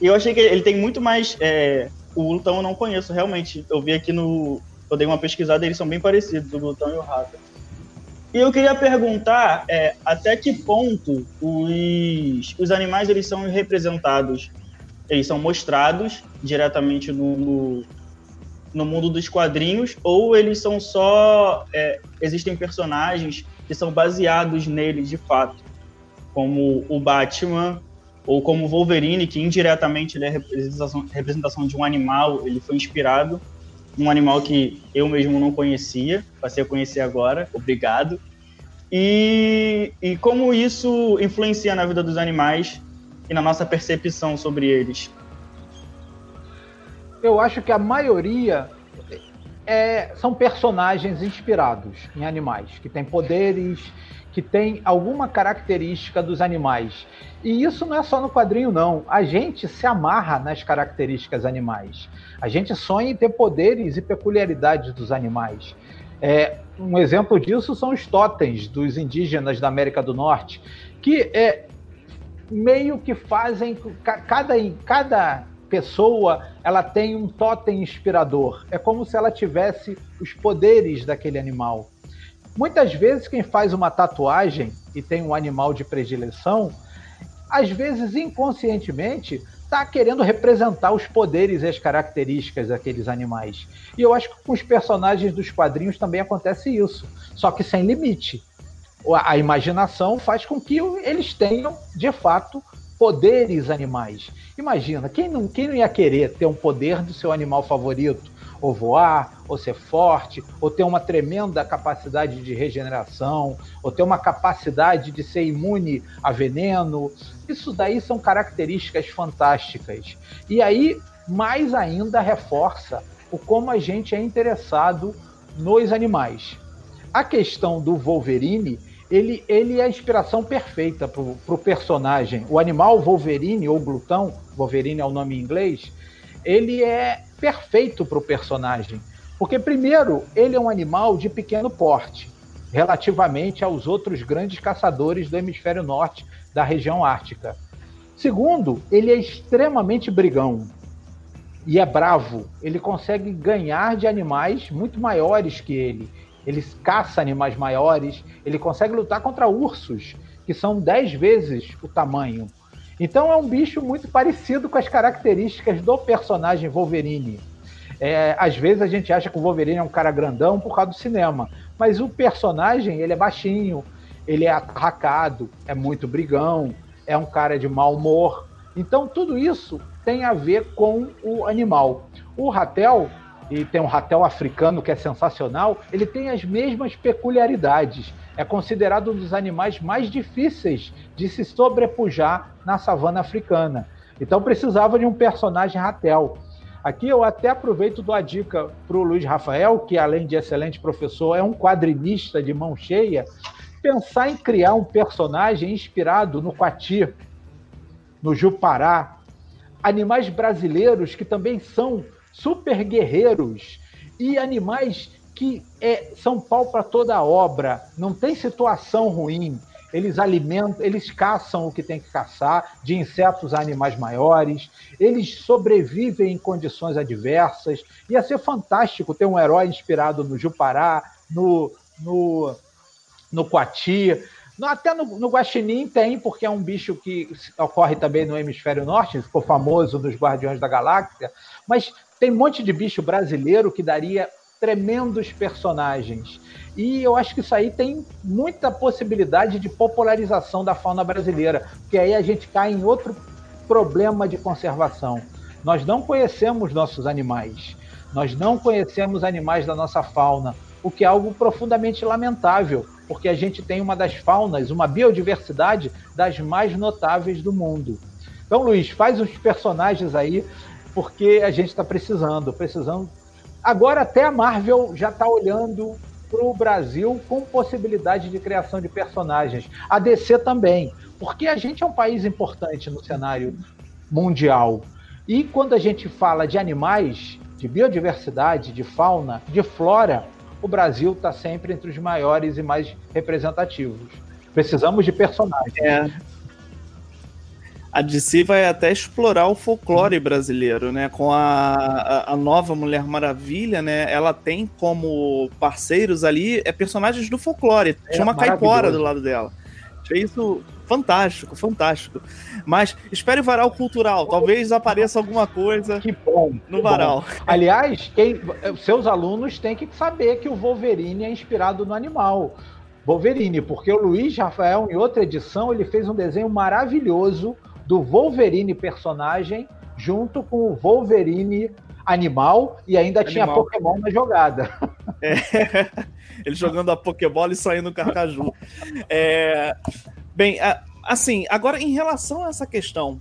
Speaker 5: E eu achei que ele tem muito mais. É, o glutão eu não conheço realmente. Eu vi aqui no. Eu dei uma pesquisada, eles são bem parecidos, o glutão e o Rattel. E eu queria perguntar é, até que ponto os, os animais eles são representados, eles são mostrados diretamente no, no, no mundo dos quadrinhos, ou eles são só. É, existem personagens que são baseados neles de fato, como o Batman ou como Wolverine, que indiretamente ele é representação, representação de um animal, ele foi inspirado um animal que eu mesmo não conhecia, passei a conhecer agora, obrigado. E, e como isso influencia na vida dos animais e na nossa percepção sobre eles?
Speaker 6: Eu acho que a maioria é, são personagens inspirados em animais, que têm poderes, que têm alguma característica dos animais. E isso não é só no quadrinho, não. A gente se amarra nas características animais. A gente sonha em ter poderes e peculiaridades dos animais. É, um exemplo disso são os totens dos indígenas da América do Norte, que é, meio que fazem cada, cada pessoa ela tem um totem inspirador. É como se ela tivesse os poderes daquele animal. Muitas vezes quem faz uma tatuagem e tem um animal de predileção às vezes inconscientemente, está querendo representar os poderes e as características daqueles animais. E eu acho que com os personagens dos quadrinhos também acontece isso, só que sem limite. A imaginação faz com que eles tenham, de fato, poderes animais. Imagina, quem não, quem não ia querer ter um poder do seu animal favorito? Ou voar, ou ser forte, ou ter uma tremenda capacidade de regeneração, ou ter uma capacidade de ser imune a veneno. Isso daí são características fantásticas. E aí, mais ainda, reforça o como a gente é interessado nos animais. A questão do Wolverine, ele, ele é a inspiração perfeita para o personagem. O animal Wolverine, ou glutão, Wolverine é o nome em inglês, ele é perfeito para o personagem. Porque, primeiro, ele é um animal de pequeno porte, relativamente aos outros grandes caçadores do hemisfério norte da região ártica. Segundo, ele é extremamente brigão e é bravo. Ele consegue ganhar de animais muito maiores que ele. Ele caça animais maiores, ele consegue lutar contra ursos, que são dez vezes o tamanho. Então é um bicho muito parecido com as características do personagem Wolverine. É, às vezes a gente acha que o Wolverine é um cara grandão por causa do cinema, mas o personagem ele é baixinho, ele é atracado, é muito brigão, é um cara de mau humor. Então tudo isso tem a ver com o animal. O ratel e tem um ratel africano que é sensacional, ele tem as mesmas peculiaridades. É considerado um dos animais mais difíceis de se sobrepujar na savana africana. Então precisava de um personagem ratel. Aqui eu até aproveito dou a dica para o Luiz Rafael, que além de excelente professor, é um quadrinista de mão cheia, pensar em criar um personagem inspirado no Quati, no Jupará, animais brasileiros que também são super guerreiros e animais que é, são pau para toda obra, não tem situação ruim. Eles alimentam, eles caçam o que tem que caçar, de insetos a animais maiores, eles sobrevivem em condições adversas. Ia ser fantástico ter um herói inspirado no Jupará, no, no, no Coati, até no, no Guaxinim tem, porque é um bicho que ocorre também no hemisfério norte, ficou famoso nos Guardiões da Galáxia, mas tem um monte de bicho brasileiro que daria tremendos personagens. E eu acho que isso aí tem muita possibilidade de popularização da fauna brasileira, porque aí a gente cai em outro problema de conservação. Nós não conhecemos nossos animais, nós não conhecemos animais da nossa fauna, o que é algo profundamente lamentável, porque a gente tem uma das faunas, uma biodiversidade das mais notáveis do mundo. Então, Luiz, faz os personagens aí porque a gente está precisando, precisando. Agora até a Marvel já está olhando para o Brasil com possibilidade de criação de personagens. A DC também, porque a gente é um país importante no cenário mundial. E quando a gente fala de animais, de biodiversidade, de fauna, de flora, o Brasil está sempre entre os maiores e mais representativos. Precisamos de personagens. É
Speaker 1: a DC vai até explorar o folclore brasileiro, né? Com a, a, a, nova Mulher Maravilha, né? Ela tem como parceiros ali é personagens do folclore. É, Tinha uma caipora do lado dela. Achei isso fantástico, fantástico. Mas espere o varal cultural. Talvez apareça alguma coisa
Speaker 6: que bom,
Speaker 1: no que varal. Bom.
Speaker 6: Aliás, quem, seus alunos têm que saber que o Wolverine é inspirado no animal. Wolverine, porque o Luiz Rafael, em outra edição, ele fez um desenho maravilhoso do Wolverine personagem junto com o Wolverine animal e ainda animal. tinha Pokémon na jogada.
Speaker 1: É, [laughs] ele jogando a Pokébola e saindo carcaju. É, bem, assim, agora em relação a essa questão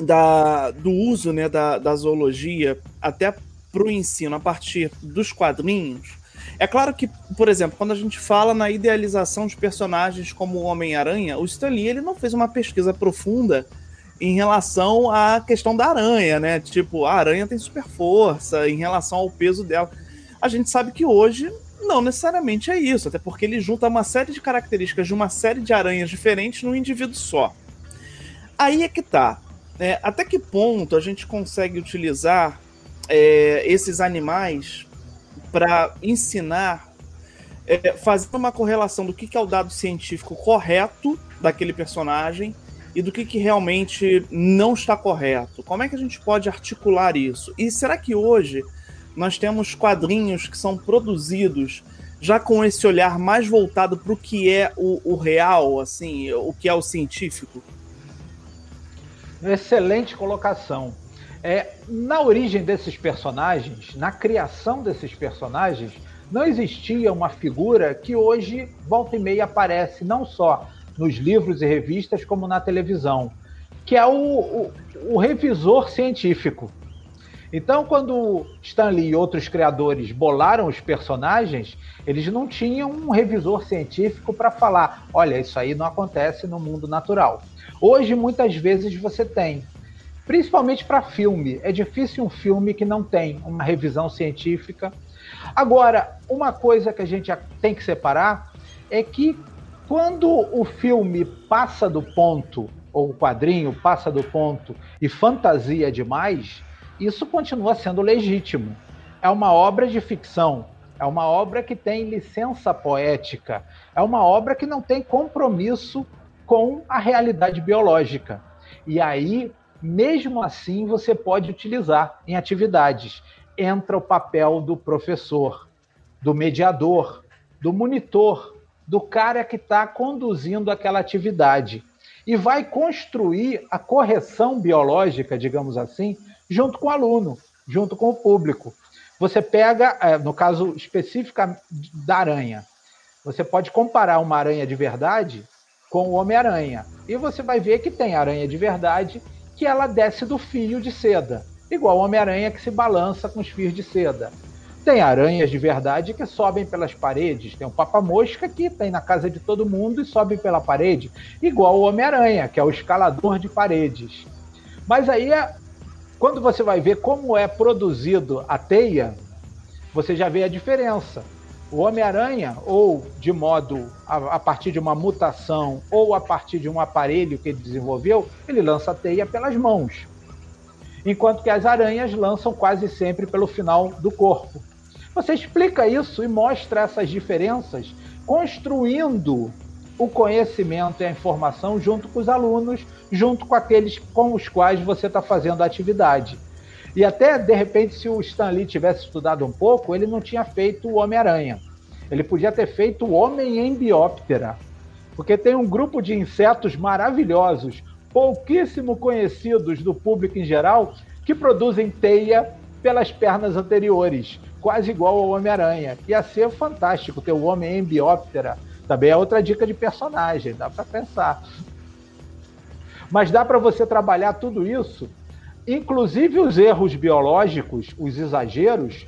Speaker 1: da, do uso né, da, da zoologia até para o ensino a partir dos quadrinhos, é claro que, por exemplo, quando a gente fala na idealização de personagens como o Homem-Aranha, o Stan Lee ele não fez uma pesquisa profunda em relação à questão da aranha, né? Tipo, a aranha tem super força em relação ao peso dela. A gente sabe que hoje não necessariamente é isso, até porque ele junta uma série de características de uma série de aranhas diferentes num indivíduo só. Aí é que tá. É, até que ponto a gente consegue utilizar é, esses animais para ensinar, é, fazer uma correlação do que, que é o dado científico correto daquele personagem e do que, que realmente não está correto? Como é que a gente pode articular isso? E será que hoje nós temos quadrinhos que são produzidos já com esse olhar mais voltado para o que é o, o, real, assim, o que é o científico?
Speaker 6: Excelente colocação. É, na origem desses personagens, na criação desses personagens, não existia uma figura que hoje, volta e meia, aparece não só nos livros e revistas como na televisão, que é o, o, o revisor científico. Então, quando Stanley e outros criadores bolaram os personagens, eles não tinham um revisor científico para falar: olha, isso aí não acontece no mundo natural. Hoje, muitas vezes, você tem, principalmente para filme. É difícil um filme que não tem uma revisão científica. Agora, uma coisa que a gente tem que separar é que quando o filme passa do ponto, ou o quadrinho passa do ponto e fantasia demais, isso continua sendo legítimo. É uma obra de ficção, é uma obra que tem licença poética, é uma obra que não tem compromisso com a realidade biológica. E aí, mesmo assim, você pode utilizar em atividades. Entra o papel do professor, do mediador, do monitor, do cara que está conduzindo aquela atividade. E vai construir a correção biológica, digamos assim, junto com o aluno, junto com o público. Você pega, é, no caso específico da aranha, você pode comparar uma aranha de verdade com o Homem-Aranha. E você vai ver que tem aranha de verdade que ela desce do fio de seda, igual o Homem-Aranha que se balança com os fios de seda. Tem aranhas de verdade que sobem pelas paredes. Tem um papa-mosca que tem na casa de todo mundo e sobe pela parede. Igual o Homem-Aranha, que é o escalador de paredes. Mas aí, é, quando você vai ver como é produzido a teia, você já vê a diferença. O Homem-Aranha, ou de modo a, a, partir de uma mutação, ou a partir de um aparelho que ele desenvolveu, ele lança a teia pelas mãos. Enquanto que as aranhas lançam quase sempre pelo final do corpo. Você explica isso e mostra essas diferenças, construindo o conhecimento e a informação junto com os alunos, junto com aqueles com os quais você está fazendo a atividade. E até, de repente, se o Stanley tivesse estudado um pouco, ele não tinha feito o Homem-Aranha. Ele podia ter feito o Homem em Bióptera. Porque tem um grupo de insetos maravilhosos, pouquíssimo conhecidos do público em geral, que produzem teia pelas pernas anteriores quase igual ao Homem-Aranha. Ia ser fantástico ter o Homem em Bióptera. Também é outra dica de personagem, dá para pensar. Mas dá para você trabalhar tudo isso, inclusive os erros biológicos, os exageros,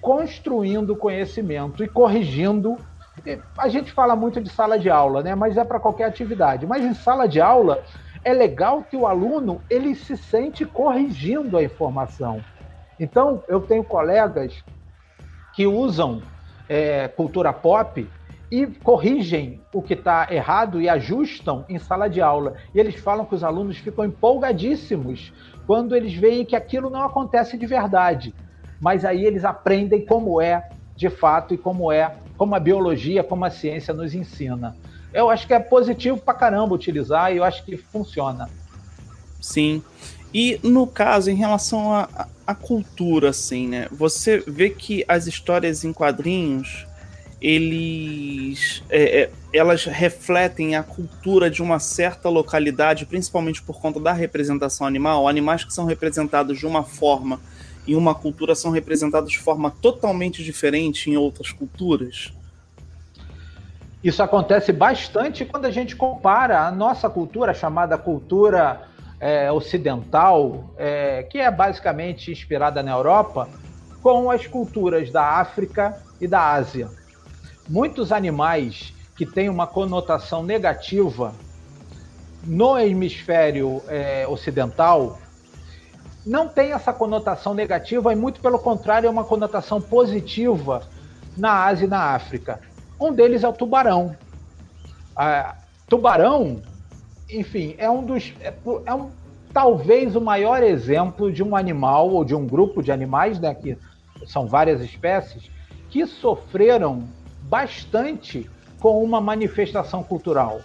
Speaker 6: construindo conhecimento e corrigindo. A gente fala muito de sala de aula, né? Mas é para qualquer atividade. Mas em sala de aula é legal que o aluno ele se sente corrigindo a informação. Então, eu tenho colegas que usam é, cultura pop e corrigem o que está errado e ajustam em sala de aula. E eles falam que os alunos ficam empolgadíssimos quando eles veem que aquilo não acontece de verdade. Mas aí eles aprendem como é de fato e como é, como a biologia, como a ciência nos ensina. Eu acho que é positivo pra caramba utilizar e eu acho que funciona.
Speaker 1: Sim. E no caso, em relação à cultura, assim, né? Você vê que as histórias em quadrinhos eles é, é, elas refletem a cultura de uma certa localidade, principalmente por conta da representação animal. Animais que são representados de uma forma em uma cultura são representados de forma totalmente diferente em outras culturas.
Speaker 6: Isso acontece bastante quando a gente compara a nossa cultura, chamada cultura é, ocidental, é, que é basicamente inspirada na Europa, com as culturas da África e da Ásia muitos animais que têm uma conotação negativa no hemisfério é, ocidental não tem essa conotação negativa e muito pelo contrário é uma conotação positiva na Ásia e na África. Um deles é o tubarão. A, tubarão, enfim, é um dos é, é um talvez o maior exemplo de um animal ou de um grupo de animais, né, que são várias espécies, que sofreram bastante com uma manifestação cultural.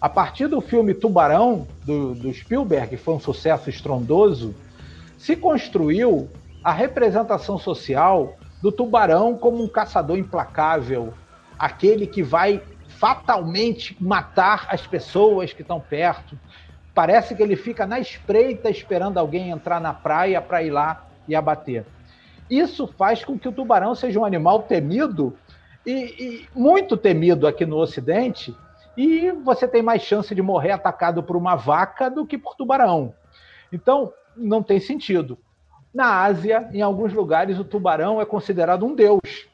Speaker 6: A partir do filme Tubarão, do, do Spielberg, que foi um sucesso estrondoso, se construiu a representação social do tubarão como um caçador implacável, aquele que vai fatalmente matar as pessoas que estão perto. Parece que ele fica na espreita esperando alguém entrar na praia para ir lá e abater. Isso faz com que o tubarão seja um animal temido e, e muito temido aqui no Ocidente, e você tem mais chance de morrer atacado por uma vaca do que por tubarão. Então, não tem sentido. Na Ásia, em alguns lugares, o tubarão é considerado um deus.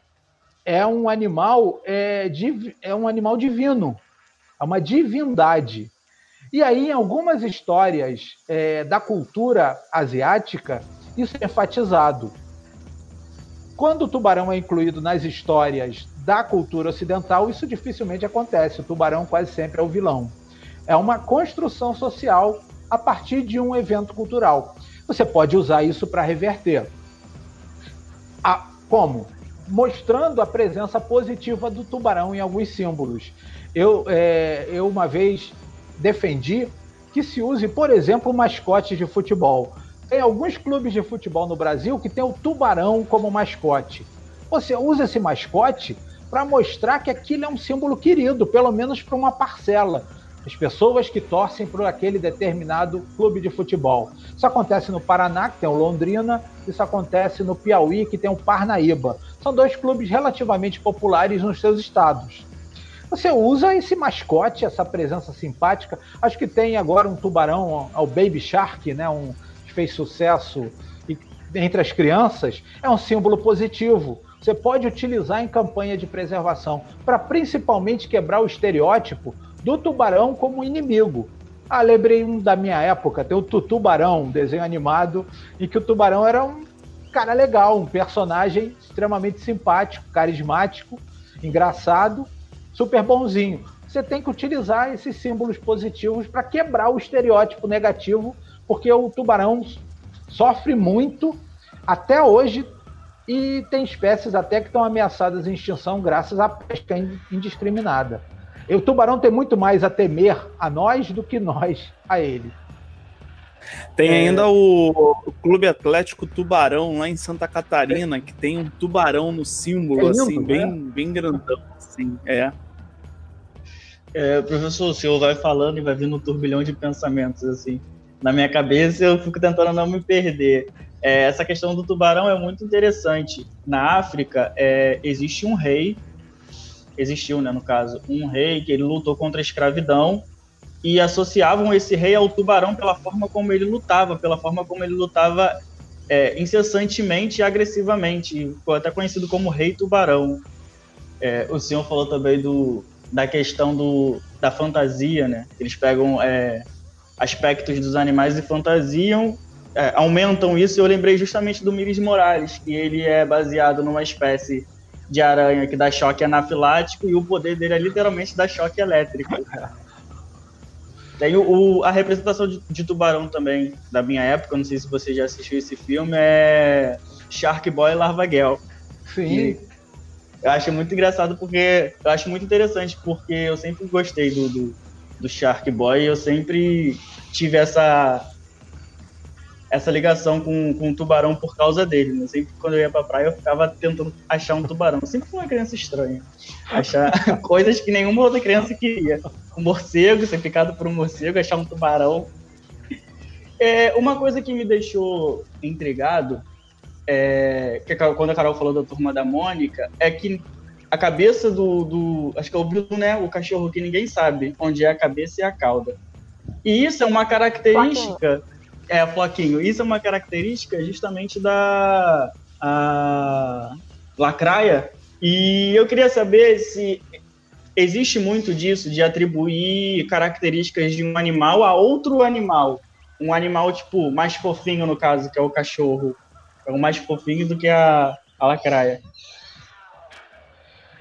Speaker 6: É um animal, é, div, é um animal divino, é uma divindade. E aí, em algumas histórias é, da cultura asiática, isso é enfatizado. Quando o tubarão é incluído nas histórias da cultura ocidental, isso dificilmente acontece. O tubarão quase sempre é o vilão. É uma construção social a partir de um evento cultural. Você pode usar isso para reverter. A, como? Mostrando a presença positiva do tubarão em alguns símbolos. Eu, é, eu uma vez defendi que se use, por exemplo, o mascote de futebol. Tem alguns clubes de futebol no Brasil que tem o tubarão como mascote. Você usa esse mascote para mostrar que aquilo é um símbolo querido, pelo menos para uma parcela. As pessoas que torcem por aquele determinado clube de futebol. Isso acontece no Paraná, que tem o Londrina, isso acontece no Piauí, que tem o Parnaíba. São dois clubes relativamente populares nos seus estados. Você usa esse mascote, essa presença simpática. Acho que tem agora um tubarão, o Baby Shark, né? Um, que fez sucesso entre as crianças. É um símbolo positivo você pode utilizar em campanha de preservação para principalmente quebrar o estereótipo do tubarão como inimigo. Ah, lembrei um da minha época, tem o Tutubarão, um desenho animado, em que o tubarão era um cara legal, um personagem extremamente simpático, carismático, engraçado, super bonzinho. Você tem que utilizar esses símbolos positivos para quebrar o estereótipo negativo, porque o tubarão sofre muito. Até hoje e tem espécies até que estão ameaçadas de extinção graças à pesca indiscriminada. E o tubarão tem muito mais a temer a nós do que nós a ele.
Speaker 1: Tem é... ainda o, o, Clube Atlético Tubarão lá em Santa Catarina, que tem um tubarão no símbolo, é lindo, assim, bem, bem grandão, assim, é.
Speaker 5: é. Professor, o senhor vai falando e vai vindo um turbilhão de pensamentos, assim, na minha cabeça, eu fico tentando não me perder. É, essa questão do tubarão é muito interessante. Na África, é, existe um rei, existiu, né, no caso, um rei que ele lutou contra a escravidão e associavam esse rei ao tubarão pela forma como ele lutava, pela forma como ele lutava é, incessantemente e agressivamente. Ficou até conhecido como Rei Tubarão. É, o senhor falou também do, da questão do, da fantasia, né? Eles pegam é, aspectos dos animais e fantasiam é, aumentam isso, eu lembrei justamente do Miles Morales, que ele é baseado numa espécie de aranha que dá choque anafilático e o poder dele é literalmente dar choque elétrico. [laughs] Tem o, o, a representação de, de, tubarão também, da minha época, não sei se você já assistiu esse filme, é Shark Boy Larvaguel.
Speaker 6: Sim.
Speaker 5: eu acho muito engraçado porque. Eu acho muito interessante porque eu sempre gostei do, do, do Shark Boy eu sempre tive essa essa ligação com, com o tubarão por causa dele. Né? Sempre quando eu ia pra praia, eu ficava tentando achar um tubarão. Sempre fui uma criança estranha. Achar [laughs] coisas que nenhuma outra criança queria. Um morcego, ser picado por um morcego, achar um tubarão. É, uma coisa que me deixou intrigado, é, que quando a Carol falou da turma da Mônica, é que a cabeça do, do. Acho que é o Bruno, né? O cachorro que ninguém sabe onde é a cabeça e a cauda. E isso é uma característica. É, Floquinho. Isso é uma característica justamente da a lacraia. E eu queria saber se existe muito disso, de atribuir características de um animal a outro animal. Um animal, tipo, mais fofinho, no caso, que é o cachorro. É o mais fofinho do que a, a lacraia.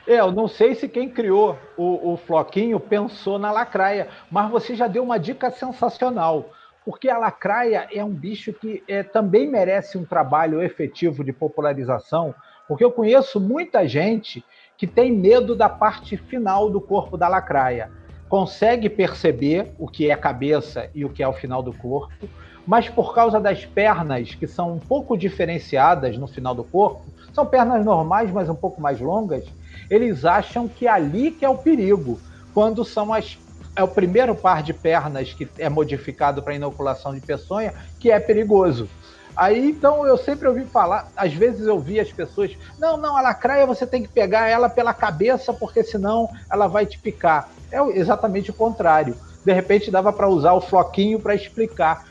Speaker 6: É, eu não sei se quem criou o, o Floquinho pensou na lacraia, mas você já deu uma dica sensacional, porque a lacraia é um bicho que é, também merece um trabalho efetivo de popularização, porque eu conheço muita gente que tem medo da parte final do corpo da lacraia. Consegue perceber o que é a cabeça e o que é o final do corpo, mas por causa das pernas, que são um pouco diferenciadas no final do corpo, são pernas normais, mas um pouco mais longas, eles acham que ali que é o perigo, quando são as é o primeiro par de pernas que é modificado para inoculação de peçonha que é perigoso. Aí então eu sempre ouvi falar, às vezes eu vi as pessoas, não, não, a lacraia você tem que pegar ela pela cabeça porque senão ela vai te picar. É exatamente o contrário. De repente dava para usar o floquinho para explicar.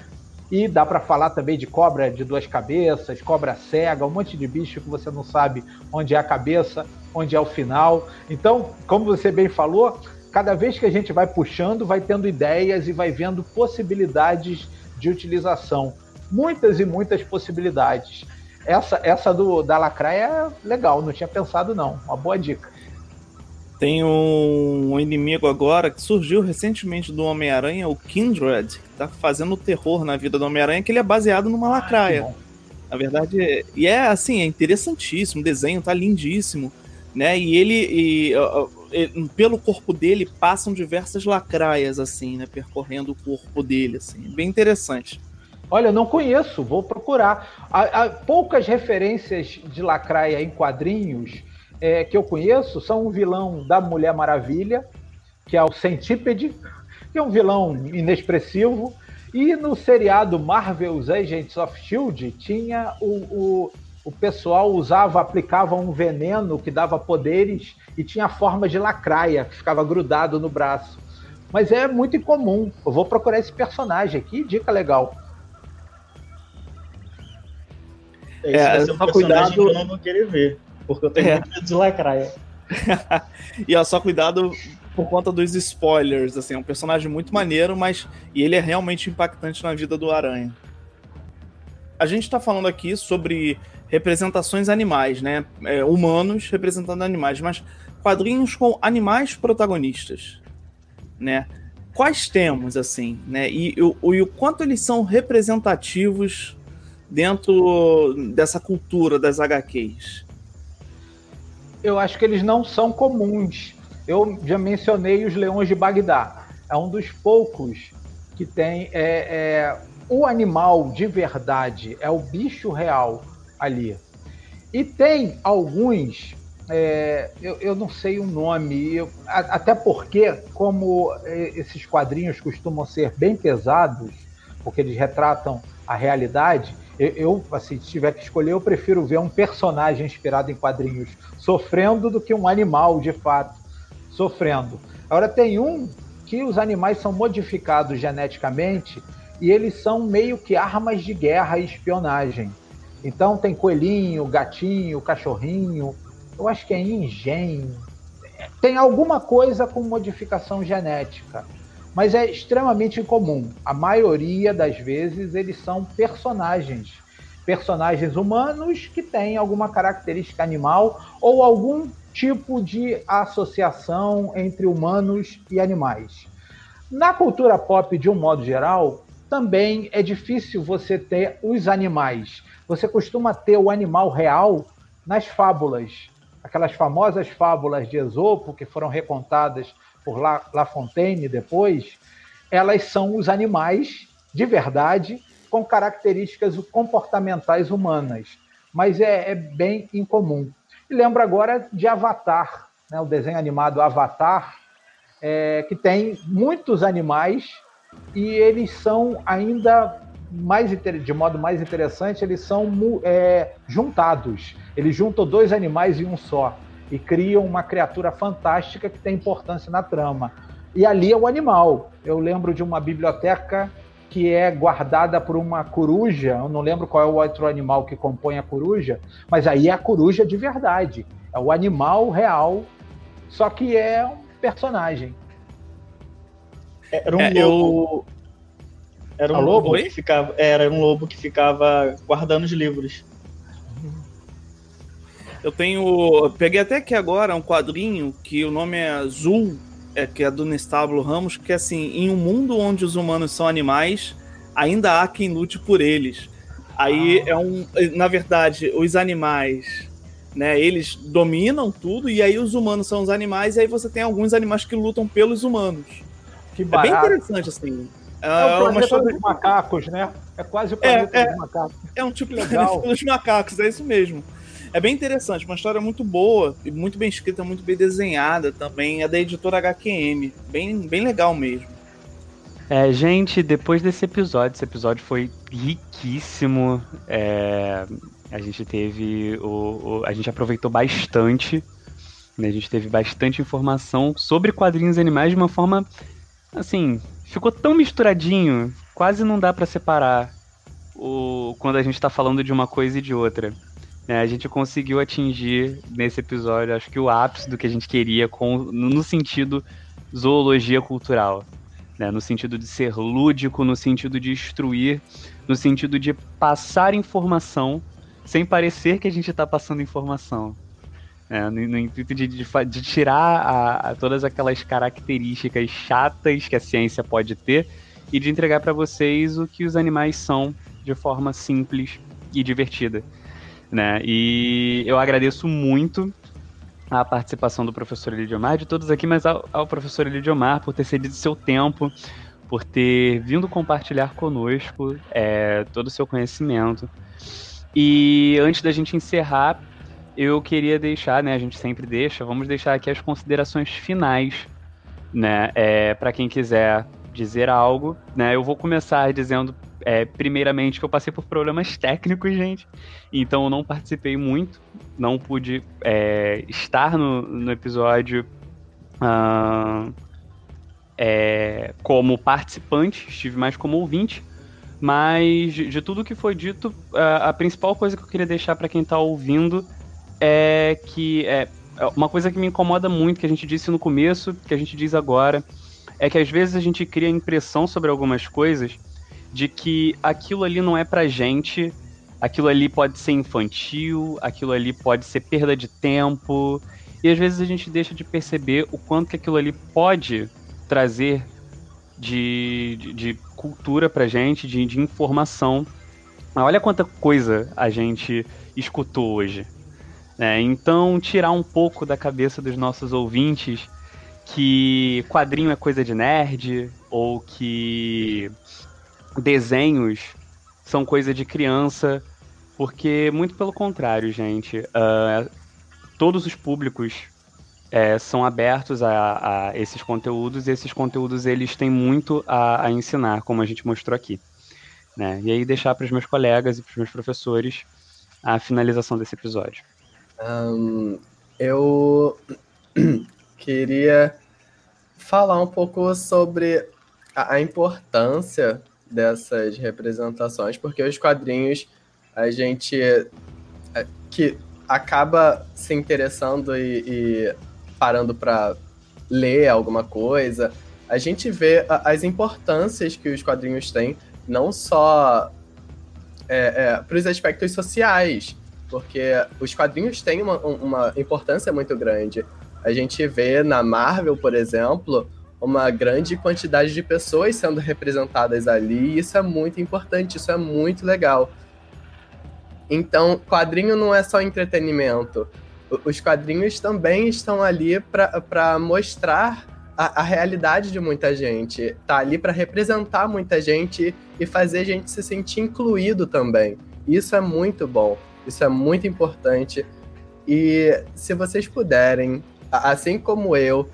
Speaker 6: E dá para falar também de cobra de duas cabeças, cobra cega, um monte de bicho que você não sabe onde é a cabeça, onde é o final. Então, como você bem falou, cada vez que a gente vai puxando, vai tendo ideias e vai vendo possibilidades de utilização. Muitas e muitas possibilidades. Essa, essa do, da lacraia é legal, não tinha pensado não. Uma boa dica.
Speaker 1: Tem um inimigo agora que surgiu recentemente do Homem-Aranha, o Kindred, que tá fazendo terror na vida do Homem-Aranha, que ele é baseado numa ah, lacraia. na verdade, e é assim, é interessantíssimo, o desenho tá lindíssimo, né? E ele, e, e, pelo corpo dele passam diversas lacraias, assim, né? Percorrendo o corpo dele, assim, bem interessante.
Speaker 6: Olha, não conheço, vou procurar. Há, há poucas referências de lacraia em quadrinhos é, que eu conheço são um vilão da Mulher Maravilha, que é o Centípede, que é um vilão inexpressivo. E no seriado Marvel's Agents of Shield tinha o, o, o pessoal usava, aplicava um veneno que dava poderes e tinha a forma de lacraia, que ficava grudado no braço. Mas é muito incomum. Eu vou procurar esse personagem aqui, dica legal.
Speaker 5: Esse é, vai ser um personagem cuidado... que eu não vou querer ver porque eu tenho é. muito medo de lacraia. [laughs]
Speaker 1: e ó, só cuidado por conta dos spoilers, assim, é um personagem muito maneiro, mas e ele é realmente impactante na vida do Aranha. A gente está falando aqui sobre representações animais, né? É, humanos representando animais, mas quadrinhos com animais protagonistas, né? Quais temos, assim, né? E, e, e o quanto eles são representativos dentro dessa cultura das HQs?
Speaker 6: eu acho que eles não são comuns. Eu já mencionei os leões de Bagdá. É um dos poucos que tem é, é, o animal de verdade, é o bicho real ali. E tem alguns, é, eu, eu, não sei o nome, eu, até porque, como é, esses quadrinhos costumam ser bem pesados, porque eles retratam a realidade, eu, assim, se tiver que escolher, eu prefiro ver um personagem inspirado em quadrinhos sofrendo do que um animal, de fato, sofrendo. Agora, tem um que os animais são modificados geneticamente e eles são meio que armas de guerra e espionagem. Então, tem coelhinho, gatinho, cachorrinho, eu acho que é engenho. Tem alguma coisa com modificação genética mas é extremamente incomum. A maioria das vezes eles são personagens, personagens humanos que têm alguma característica animal ou algum tipo de associação entre humanos e animais. Na cultura pop, de um modo geral, também é difícil você ter os animais. Você costuma ter o animal real nas fábulas, aquelas famosas fábulas de Esopo que foram recontadas por La, La Fontaine depois, elas são os animais de verdade com características comportamentais humanas, mas é, é bem incomum. E lembro agora de Avatar, né, o desenho animado Avatar, é, que tem muitos animais e eles são ainda mais de modo mais interessante, eles são é, juntados. Eles juntam dois animais em um só e criam uma criatura fantástica que tem importância na trama. E ali é o animal. Eu lembro de uma biblioteca que é guardada por uma coruja. Eu não lembro qual é o outro animal que compõe a coruja, mas aí é a coruja de verdade. É o animal real, só que é um personagem.
Speaker 5: Era um é. Eu... Era um a lobo, lobo que ficava. Era um lobo que ficava guardando os livros.
Speaker 1: Eu tenho. Peguei até aqui agora um quadrinho que o nome é Azul, é, que é do Nestábulo Ramos, que é assim, em um mundo onde os humanos são animais, ainda há quem lute por eles. Aí ah. é um. Na verdade, os animais. Né, eles dominam tudo e aí os humanos são os animais e aí você tem alguns animais que lutam pelos humanos. Que barato. É bem interessante assim.
Speaker 6: É, é o planeta história... dos macacos, né? É quase o planeta é, é, dos macacos.
Speaker 1: É um tipo de planeta dos macacos, é isso mesmo. É bem interessante, uma história muito boa, muito bem escrita, muito bem desenhada também. É da editora HQM. Bem, bem legal mesmo.
Speaker 2: É, gente, depois desse episódio, esse episódio foi riquíssimo. É, a gente teve. O, o, a gente aproveitou bastante. Né, a gente teve bastante informação sobre quadrinhos animais de uma forma. Assim, ficou tão misturadinho, quase não dá para separar o, quando a gente tá falando de uma coisa e de outra. É, a gente conseguiu atingir nesse episódio, acho que o ápice do que a gente queria com, no sentido zoologia cultural. Né? No sentido de ser lúdico, no sentido de instruir, no sentido de passar informação sem parecer que a gente está passando informação. É, no, no, intuito de, de, de tirar a, a todas aquelas características chatas que a ciência pode ter e de entregar para vocês o que os animais são de forma simples e divertida né? E eu agradeço muito a participação do professor Elidiomar, de todos aqui, mas ao, ao professor Elidiomar por ter cedido seu tempo, por ter vindo compartilhar conosco é, todo o seu conhecimento. E antes da gente encerrar, eu queria deixar, né, a gente sempre deixa, vamos deixar aqui as considerações finais, né, é, para quem quiser dizer algo, né, eu vou começar dizendo é, primeiramente, que eu passei por problemas técnicos, gente. Então eu não participei muito, não pude é, estar no, no episódio uh, como participante, estive mais como ouvinte. Mas de, de tudo que foi dito, a, a principal coisa que eu queria deixar para quem está ouvindo é que é, é uma coisa que me incomoda muito, que a gente disse no começo, que a gente diz agora, é que às vezes a gente cria impressão sobre algumas coisas de que aquilo ali não é pra gente, aquilo ali pode ser infantil, aquilo ali pode ser perda de tempo, e às vezes a gente deixa de perceber o quanto que aquilo ali pode trazer de, de, de cultura pra gente, de, de informação. Olha quanta coisa a gente escutou hoje. Né? Então, tirar um pouco da cabeça dos nossos ouvintes que quadrinho é coisa de nerd, ou que desenhos são coisa de criança, porque muito pelo contrário, gente. Uh, todos os públicos é, são abertos a, a, esses conteúdos e esses conteúdos eles têm muito a, a ensinar, como a gente mostrou aqui. Né? E aí deixar para os meus colegas e para os meus professores a finalização desse episódio.
Speaker 4: Um, eu [clears throat] queria falar um pouco sobre a, a importância dessas representações, porque os quadrinhos a gente é, que acaba se interessando e, e parando para ler alguma coisa, a gente vê as importâncias que os quadrinhos têm, não só é, é, para os aspectos sociais, porque os quadrinhos têm uma, uma importância muito grande. A gente vê na Marvel, por exemplo, uma grande quantidade de pessoas sendo representadas ali, e isso é muito importante, isso é muito legal. Então, quadrinho não é só entretenimento. Os quadrinhos também estão ali para mostrar a, a realidade de muita gente, tá ali para representar muita gente e fazer a gente se sentir incluído também. Isso é muito bom, isso é muito importante. E se vocês puderem, assim como eu,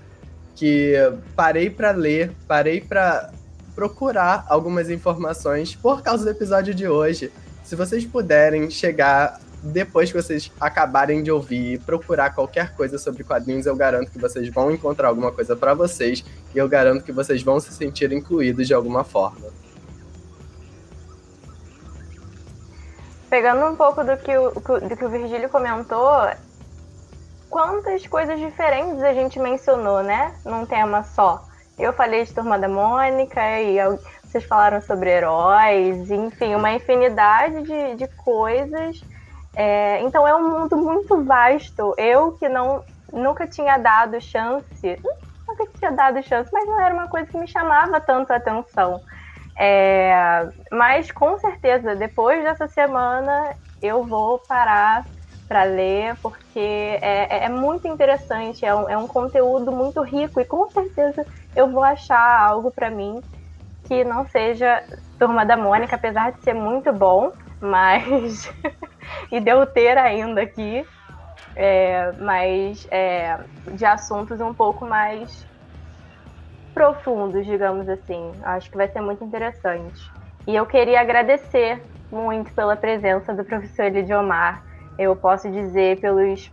Speaker 4: que parei para ler, parei para procurar algumas informações por causa do episódio de hoje. Se vocês puderem chegar depois que vocês acabarem de ouvir e procurar qualquer coisa sobre quadrinhos, eu garanto que vocês vão encontrar alguma coisa para vocês e eu garanto que vocês vão se sentir incluídos de alguma forma.
Speaker 3: Pegando um pouco do que o, do que o Virgílio comentou, quantas coisas diferentes a gente mencionou, né? Num tema só. Eu falei de Turma da Mônica e vocês falaram sobre heróis, enfim, uma infinidade de, de coisas é, então é um mundo muito vasto. Eu que não nunca tinha dado chance, nunca tinha dado chance, mas não era uma coisa que me chamava tanto a atenção. É, mas com certeza, depois dessa semana, eu vou parar para ler, porque é, é, é muito interessante, é um, é um conteúdo muito rico e com certeza eu vou achar algo para mim que não seja Turma da Mônica, apesar de ser muito bom, mas [laughs] e deu ter ainda aqui, é, mas é, de assuntos um pouco mais profundos, digamos assim. Acho que vai ser muito interessante. E eu queria agradecer muito pela presença do professor Elidiomar. Eu posso dizer pelos,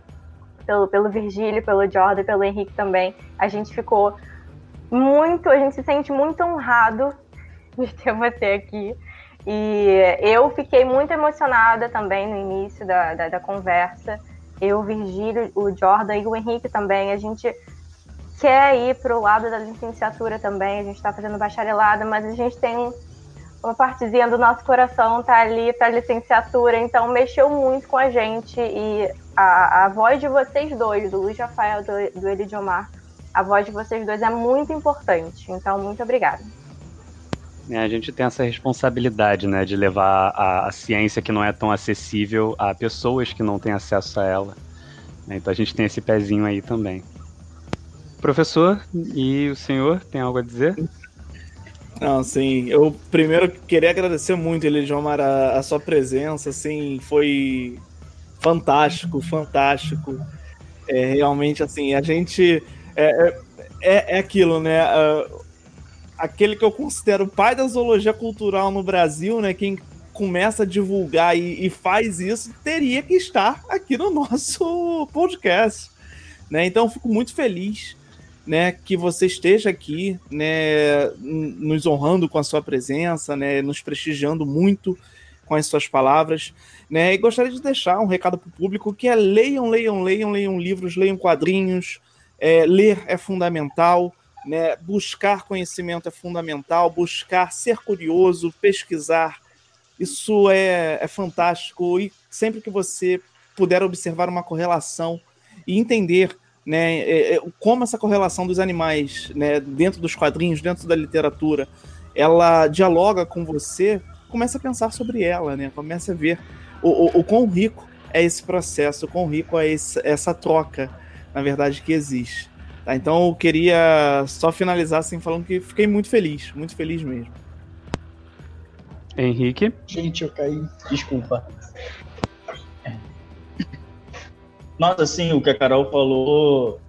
Speaker 3: pelo, pelo Virgílio, pelo Jordan, pelo Henrique também. A gente ficou muito, a gente se sente muito honrado [laughs] de ter você aqui. E eu fiquei muito emocionada também no início da, da, da conversa. Eu, o Virgílio, o Jordan e o Henrique também. A gente quer ir para o lado da licenciatura também. A gente está fazendo bacharelado, mas a gente tem uma partezinha do nosso coração tá ali para licenciatura, então mexeu muito com a gente e a, a voz de vocês dois, do Luiz Rafael do, do Elidiomar, a voz de vocês dois é muito importante. Então, muito obrigada.
Speaker 2: É, a gente tem essa responsabilidade, né, de levar a, a, ciência que não é tão acessível a pessoas que não têm acesso a ela. Então a gente tem esse pezinho aí também. Professor, e o senhor tem algo a dizer?
Speaker 1: Não, sim. Eu primeiro queria agradecer muito, Elidiomar, a, a sua presença, assim, foi fantástico, fantástico. É, realmente, assim, a gente. É, é, é aquilo, né? Uh, aquele que eu considero o pai da zoologia cultural no Brasil, né? Quem começa a divulgar e, e, faz isso, teria que estar aqui no nosso podcast. Né? Então, fico muito feliz né, que você esteja aqui, né, nos honrando com a sua presença, né, nos prestigiando muito com as suas palavras. Né, e gostaria de deixar um recado para o público que é leiam, leiam, leiam, leiam livros, leiam quadrinhos. É, ler é fundamental. Né? Buscar conhecimento é fundamental, buscar ser curioso, pesquisar, isso é, é fantástico. E sempre que você puder observar uma correlação e entender né, é, é, como essa correlação dos animais né, dentro dos quadrinhos, dentro da literatura, ela dialoga com você, comece a pensar sobre ela, né? comece a ver o, o, o quão rico é esse processo, o quão rico é esse, essa troca, na verdade, que existe. Tá, então eu queria só finalizar assim falando que fiquei muito feliz, muito feliz mesmo.
Speaker 2: Henrique?
Speaker 5: Gente, eu caí. Desculpa. Nossa, sim, o que a Carol falou.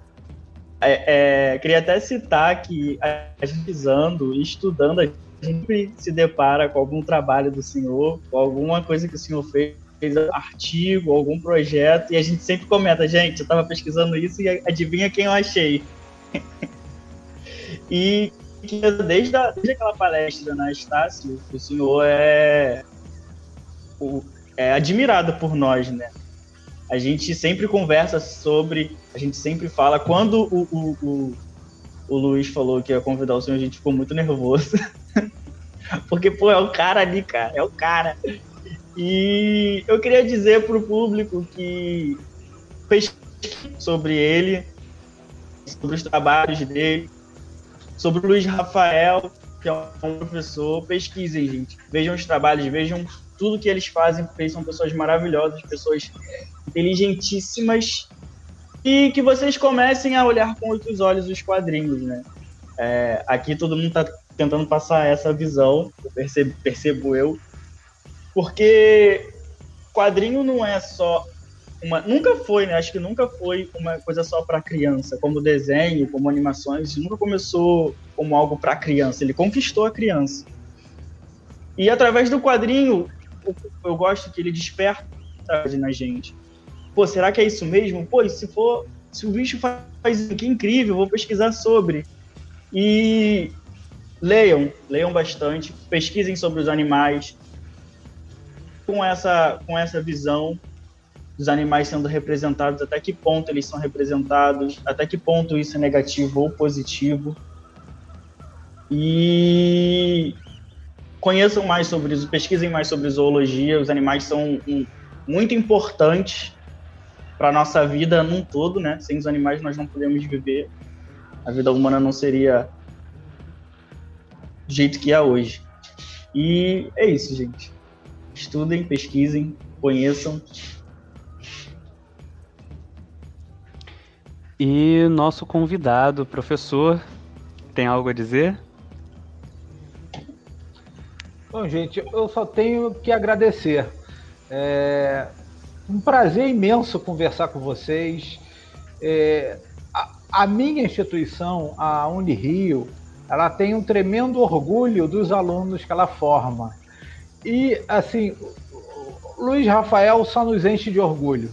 Speaker 5: É, é, queria até citar que a gente e estudando, a gente sempre se depara com algum trabalho do senhor, com alguma coisa que o senhor fez fez artigo, algum projeto, e a gente sempre comenta, gente, eu estava pesquisando isso e adivinha quem eu achei. [laughs] e desde, a, desde aquela palestra na Estácio, o senhor é, o, é admirado por nós, né? A gente sempre conversa sobre, a gente sempre fala. Quando o, o, o, o Luiz falou que ia convidar o senhor, a gente ficou muito nervoso. [laughs] Porque, pô, é o cara ali, cara, é o cara. E eu queria dizer para o público que pesquise sobre ele, sobre os trabalhos dele, sobre o Luiz Rafael, que é um professor. Pesquisem, gente. Vejam os trabalhos, vejam tudo que eles fazem, porque são pessoas maravilhosas, pessoas inteligentíssimas. E que vocês comecem a olhar com outros olhos os quadrinhos, né? É, aqui todo mundo está tentando passar essa visão, percebo, percebo eu, porque quadrinho não é só uma, nunca foi, né? Acho que nunca foi uma coisa só para criança, como desenho, como animações, nunca começou como algo para criança. Ele conquistou a criança. E através do quadrinho, eu gosto que ele desperta na gente. Pô, será que é isso mesmo? Pô, se for, se o bicho faz isso, que incrível, vou pesquisar sobre. E leiam, leiam bastante, pesquisem sobre os animais com essa com essa visão dos animais sendo representados, até que ponto eles são representados, até que ponto isso é negativo ou positivo. E conheçam mais sobre isso, pesquisem mais sobre zoologia. Os animais são um, muito importantes para a nossa vida num todo, né? Sem os animais nós não podemos viver. A vida humana não seria do jeito que é hoje. E é isso, gente. Estudem, pesquisem, conheçam
Speaker 2: E nosso convidado, professor, tem algo a dizer?
Speaker 6: Bom, gente, eu só tenho que agradecer. É um prazer imenso conversar com vocês. É, a, a, minha instituição, a Unirio, ela tem um tremendo orgulho dos alunos que ela forma. E, assim, Luiz Rafael só nos enche de orgulho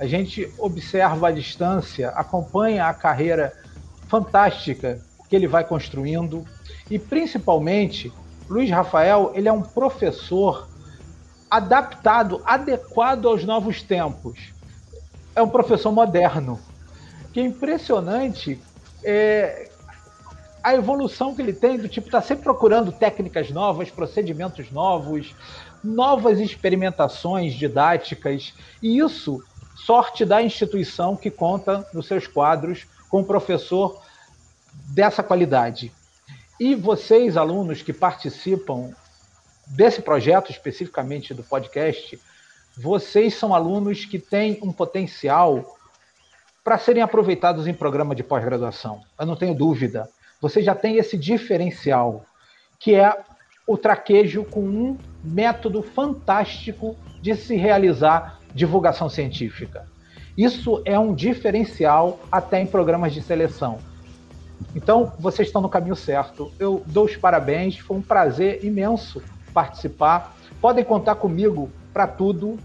Speaker 6: a gente observa a distância, acompanha a carreira fantástica que ele vai construindo e principalmente Luiz Rafael ele é um professor adaptado, adequado aos novos tempos. É um professor moderno. Que é impressionante é, a evolução que ele tem, do tipo, está sempre procurando técnicas novas, procedimentos novos, novas experimentações didáticas, e isso sorte da instituição que conta nos seus quadros com um professor dessa qualidade. E vocês, alunos que participam desse projeto, especificamente do podcast, vocês são alunos que têm um potencial para serem aproveitados em programa de pós-graduação. Eu não tenho dúvida. Você já tem esse diferencial, que é o traquejo com um método fantástico de se realizar divulgação científica. Isso é um diferencial até em programas de seleção. Então, vocês estão no caminho certo. Eu dou os parabéns, foi um prazer imenso participar. Podem contar comigo para tudo.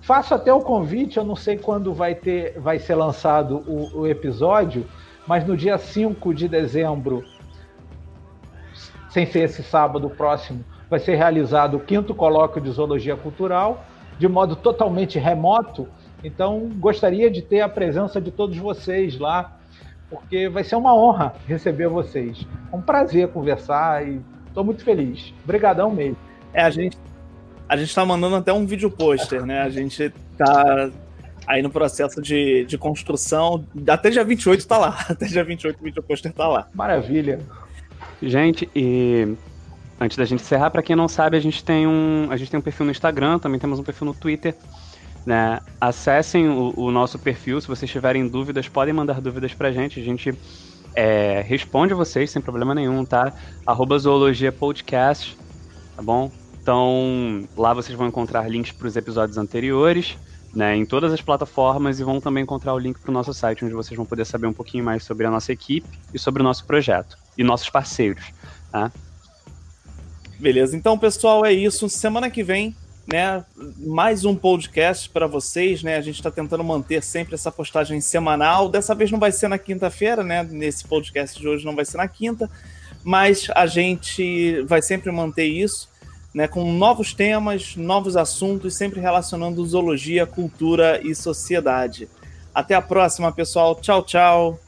Speaker 6: Faço até o convite, eu não sei quando vai ter, vai ser lançado o, o episódio, mas no dia 5 de dezembro, sem ser esse sábado próximo, vai ser realizado o quinto colóquio de zoologia cultural de modo totalmente remoto. Então, gostaria de ter a presença de todos vocês lá, porque vai ser uma honra receber vocês. É um prazer conversar e estou muito feliz. Obrigadão mesmo.
Speaker 1: É, a gente a gente está mandando até um vídeo pôster, né? A gente está aí no processo de, de construção. Até dia 28 está lá. [laughs] Até dia 28 o vídeo pôster está lá.
Speaker 6: Maravilha.
Speaker 2: Gente, e Antes da gente encerrar, para quem não sabe, a gente tem um, a gente tem um perfil no Instagram, também temos um perfil no Twitter. Né? Acessem o, o nosso perfil, se vocês tiverem dúvidas, podem mandar dúvidas pra gente. A gente é, responde vocês sem problema nenhum, tá? Arroba Zoologia Podcast, tá bom? Então, lá vocês vão encontrar links para os episódios anteriores, né, em todas as plataformas, e vão também encontrar o link para o nosso site, onde vocês vão poder saber um pouquinho mais sobre a nossa equipe e sobre o nosso projeto e nossos parceiros, tá?
Speaker 1: Beleza, então pessoal, é isso. Semana que vem, né, mais um podcast para vocês, né? A gente está tentando manter sempre essa postagem semanal. Dessa vez não vai ser na quinta-feira, né? Nesse podcast de hoje não vai ser na quinta, mas a gente vai sempre manter isso, né? Com novos temas, novos assuntos, sempre relacionando zoologia, cultura e sociedade. Até a próxima, pessoal. Tchau, tchau.